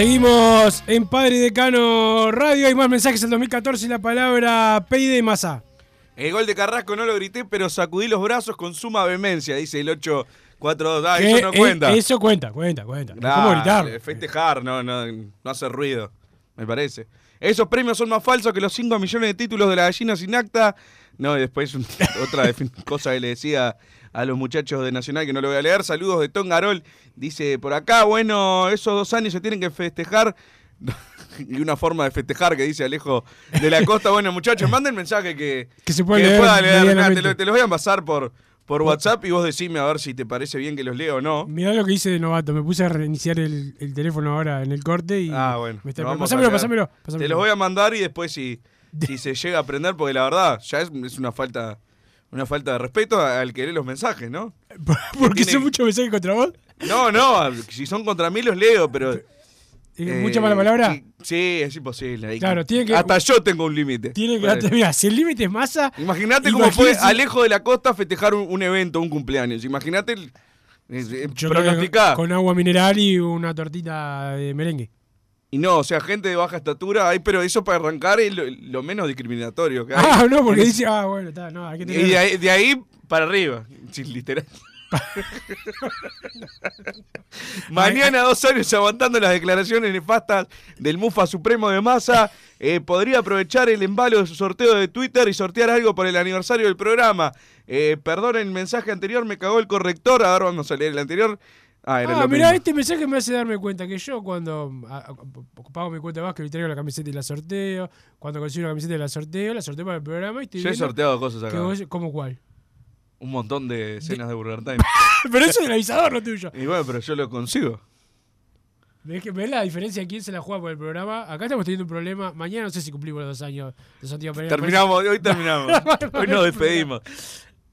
Seguimos en Padre Decano Radio. Hay más mensajes del 2014 y la palabra Peide Massa. El gol de Carrasco no lo grité, pero sacudí los brazos con suma vehemencia, dice el 842. Ah, eso no eh, cuenta. Eso cuenta, cuenta, cuenta. No Dale, ¿Cómo gritar? Festejar, no, no, no hace ruido, me parece. Esos premios son más falsos que los 5 millones de títulos de la gallina sin acta. No, y después otra cosa que le decía a los muchachos de Nacional que no lo voy a leer. Saludos de Tom Garol. Dice por acá, bueno, esos dos años se tienen que festejar. y una forma de festejar que dice Alejo de la Costa. Bueno, muchachos, manden mensaje que, Que se puede leer pueda leer. Te, lo- te los voy a pasar por, por WhatsApp y vos decime a ver si te parece bien que los leo o no. Mirá lo que hice de novato. Me puse a reiniciar el, el teléfono ahora en el corte y. Ah, bueno. me está- lo vamos a Pásamelo, leer. pásamelo, pásamelo. Te los voy a mandar y después si, si se llega a aprender, porque la verdad ya es, es una falta una falta de respeto al que lee los mensajes, ¿no? Porque tiene- son muchos mensajes contra vos. No, no, si son contra mí los leo, pero... ¿Tiene mucha mala palabra? Sí, sí, es imposible. Claro, tiene que- Hasta yo tengo un límite. Tiene que Vale. Mira, si el límite es masa. Imagínate cómo fue Alejo de la Costa festejar un, un evento, un cumpleaños. Imagínate eh, eh, pronosticá. con agua mineral y una tortita de merengue. Y no, o sea, gente de baja estatura, hay, pero eso para arrancar es lo, lo menos discriminatorio que hay. Ah, no, porque dice, ah, bueno, está, no, hay que Y de ahí, de ahí para arriba, literal. Mañana, dos años aguantando las declaraciones nefastas del Mufa Supremo de Massa. eh, podría aprovechar el embalo de su sorteo de Twitter y sortear algo por el aniversario del programa. Eh, perdón, el mensaje anterior me cagó el corrector. A ver, vamos a leer el anterior. Ah, era Ah, lo mirá, mismo. este mensaje me hace darme cuenta que yo cuando ah, pago mi cuenta de básquet y traigo la camiseta y la sorteo, cuando consigo la camiseta y la sorteo, la sorteo para el programa y estoy Yo he sorteado cosas acá. vos- ¿Cómo cuál? Un montón de escenas de Burger Time. Pero eso es del avisador, no tuyo. y bueno, pero yo lo consigo. ¿Ves, que, ¿Ves la diferencia de quién se la juega por el programa? Acá estamos teniendo un problema. Mañana no sé si cumplimos los dos años de Santiago Pereira. Terminamos, hoy terminamos. hoy nos despedimos.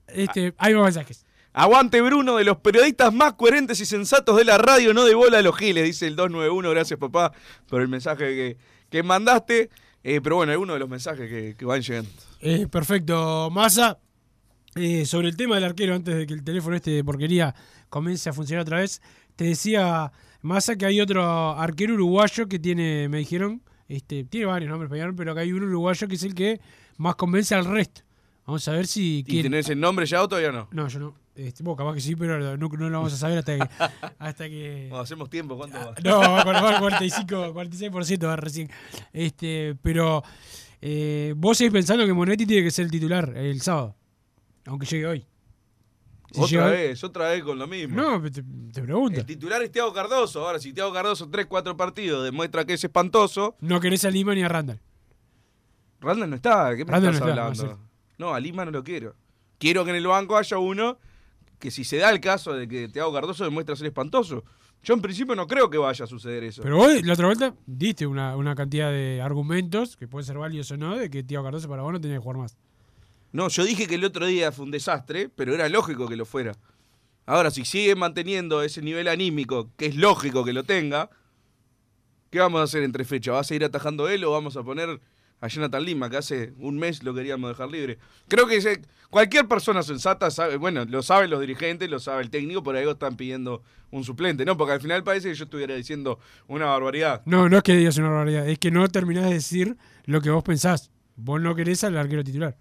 Este, hay más mensajes. Aguante Bruno, de los periodistas más coherentes y sensatos de la radio, no de bola a los giles, dice el 291. Gracias, papá, por el mensaje que, que mandaste. Eh, pero bueno, algunos de los mensajes que, que van llegando. Eh, perfecto, Massa. Eh, sobre el tema del arquero, antes de que el teléfono este de porquería comience a funcionar otra vez, te decía Massa que hay otro arquero uruguayo que tiene, me dijeron, este, tiene varios nombres, pero que hay un uruguayo que es el que más convence al resto. Vamos a ver si. ¿Y tenés el nombre ya o todavía no? No, yo no. Este, vos capaz que sí, pero no, no, lo vamos a saber hasta que. hasta que... No, hacemos tiempo, ¿cuánto va? No, va a 45, 46% va recién. Este, pero eh, vos seguís pensando que Monetti tiene que ser el titular el sábado. Aunque llegue hoy. Si otra llega vez, otra vez con lo mismo. No, te, te, pregunto. El titular es Tiago Cardoso. Ahora, si Tiago Cardoso 3, 4 partidos demuestra que es espantoso. No querés a Lima ni a Randall. Randall no está. ¿Qué me Randall estás no hablando? Está, no, a Lima no lo quiero. Quiero que en el banco haya uno que si se da el caso de que Tiago Cardoso demuestra ser espantoso. Yo en principio no creo que vaya a suceder eso. Pero hoy, la otra vuelta, diste una, una cantidad de argumentos, que pueden ser válidos o no, de que Tiago Cardoso para vos no tenía que jugar más. No, yo dije que el otro día fue un desastre, pero era lógico que lo fuera. Ahora, si sigue manteniendo ese nivel anímico, que es lógico que lo tenga, ¿qué vamos a hacer entre fechas? ¿Va a seguir atajando él o vamos a poner a Jonathan Lima, que hace un mes lo queríamos dejar libre. Creo que cualquier persona sensata sabe, bueno, lo saben los dirigentes, lo sabe el técnico, por algo están pidiendo un suplente, ¿no? Porque al final parece que yo estuviera diciendo una barbaridad. No, no es que digas una barbaridad, es que no terminás de decir lo que vos pensás. Vos no querés al arquero titular.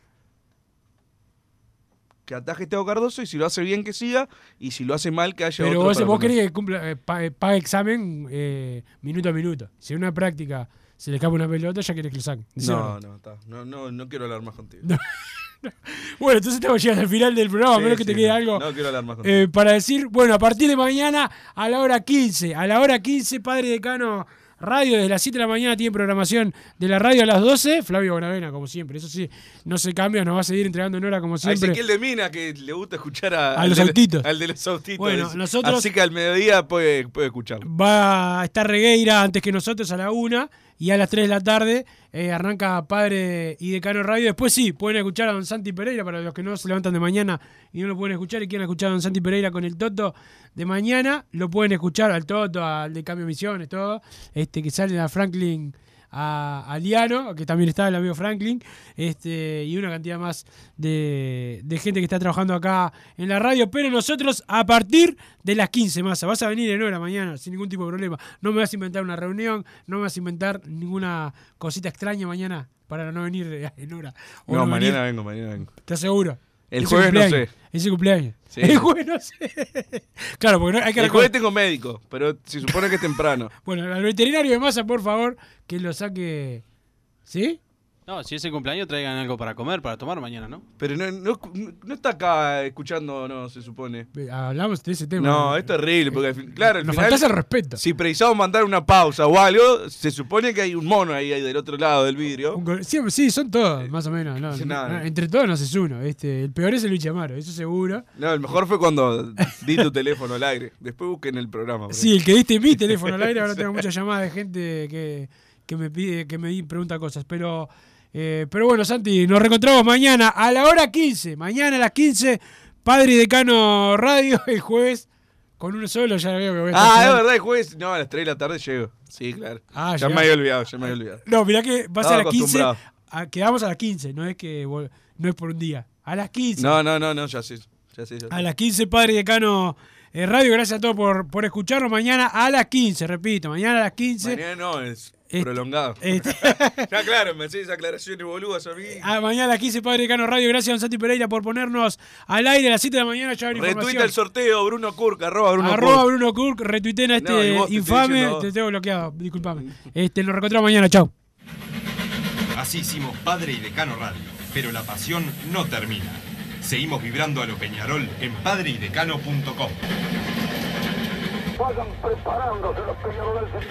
Que ataje Teo Cardoso y si lo hace bien que siga y si lo hace mal que haya Pero otro vos, vos querés que cumpla, eh, pague examen eh, minuto a minuto. Si una práctica se le escapa una pelota, ya querés que lo saquen. No, no, está. No, no, no quiero hablar más contigo. bueno, entonces estamos llegando al final del programa, a menos que te quede algo no quiero hablar más contigo. Eh, para decir, bueno, a partir de mañana a la hora 15, a la hora 15, Padre Decano Radio, desde las 7 de la mañana tiene programación de la radio a las 12, Flavio Bonavena, como siempre, eso sí, no se cambia, nos va a seguir entregando en hora como siempre. A Ezequiel de Mina, que le gusta escuchar a, a los autitos. Al de los autitos. Bueno, nosotros... Así que al mediodía puede, puede escucharlo. Va a estar Regueira antes que nosotros a la 1 y a las 3 de la tarde eh, arranca Padre y Decano Radio. Después sí, pueden escuchar a Don Santi Pereira para los que no se levantan de mañana y no lo pueden escuchar y quieren escuchar a Don Santi Pereira con el Toto de mañana, lo pueden escuchar al Toto, al de Cambio Misiones, todo, este que sale a Franklin a, a, Liano, que también está el amigo Franklin, este, y una cantidad más de, de, gente que está trabajando acá en la radio. Pero nosotros, a partir de las 15, más vas a venir en hora mañana, sin ningún tipo de problema. No me vas a inventar una reunión, no me vas a inventar ninguna cosita extraña mañana para no venir en hora. no, no mañana vengo, mañana vengo. ¿Te aseguro? El jueves no sé. Es el cumpleaños. Sí. El jueves no sé. claro, porque no, hay que El jueves tengo médico, pero se supone que es temprano. bueno, al veterinario de masa, por favor, que lo saque. ¿Sí? No, si es el cumpleaños, traigan algo para comer, para tomar mañana, ¿no? Pero no, no, no está acá escuchando, no, se supone. Hablamos de ese tema. No, es terrible, porque claro, al Nos final, el respeto. Si precisamos mandar una pausa o algo, se supone que hay un mono ahí, ahí del otro lado del vidrio. Sí, sí, son todos, más o menos. No, no, no, entre todos no haces uno. Este, el peor es el Luis Amaro, eso seguro. No, el mejor fue cuando di tu teléfono al aire. Después busquen el programa. Sí, el que diste mi teléfono al aire, ahora tengo muchas llamadas de gente que, que me pide, que me pregunta cosas. Pero. Eh, pero bueno, Santi, nos reencontramos mañana a la hora 15. Mañana a las 15, Padre y Decano Radio, el jueves. Con uno solo ya veo que voy a Ah, es verdad, el jueves. No, a las 3 de la tarde llego. Sí, claro. Ah, ya me había olvidado, ya me había olvidado. No, mirá que va a ser a las 15. A, quedamos a las 15, no es que no es por un día. A las 15. No, no, no, no ya sé. Ya sé, ya. A las 15, Padre y Decano eh, Radio. Gracias a todos por, por escucharnos. Mañana a las 15, repito. Mañana a las 15. Mañana no, es prolongado. Este, ya claro, me hacéis aclaraciones boludas a mí. Ah, mañana a las 15, Padre Cano Radio. Gracias, don Santi Pereira, por ponernos al aire a las 7 de la mañana. Ya Retuita el sorteo, Bruno Kurk, arroba Bruno arroba Kurk. Bruno Kurk, retuiten a este no, infame. Te, te, tengo bloqueado, disculpame. Este, nos reencontramos mañana, chau. Así hicimos Padre y Decano Radio, pero la pasión no termina. Seguimos vibrando a lo Peñarol en padreidecano.com. Vayan preparándose los peñarolenses.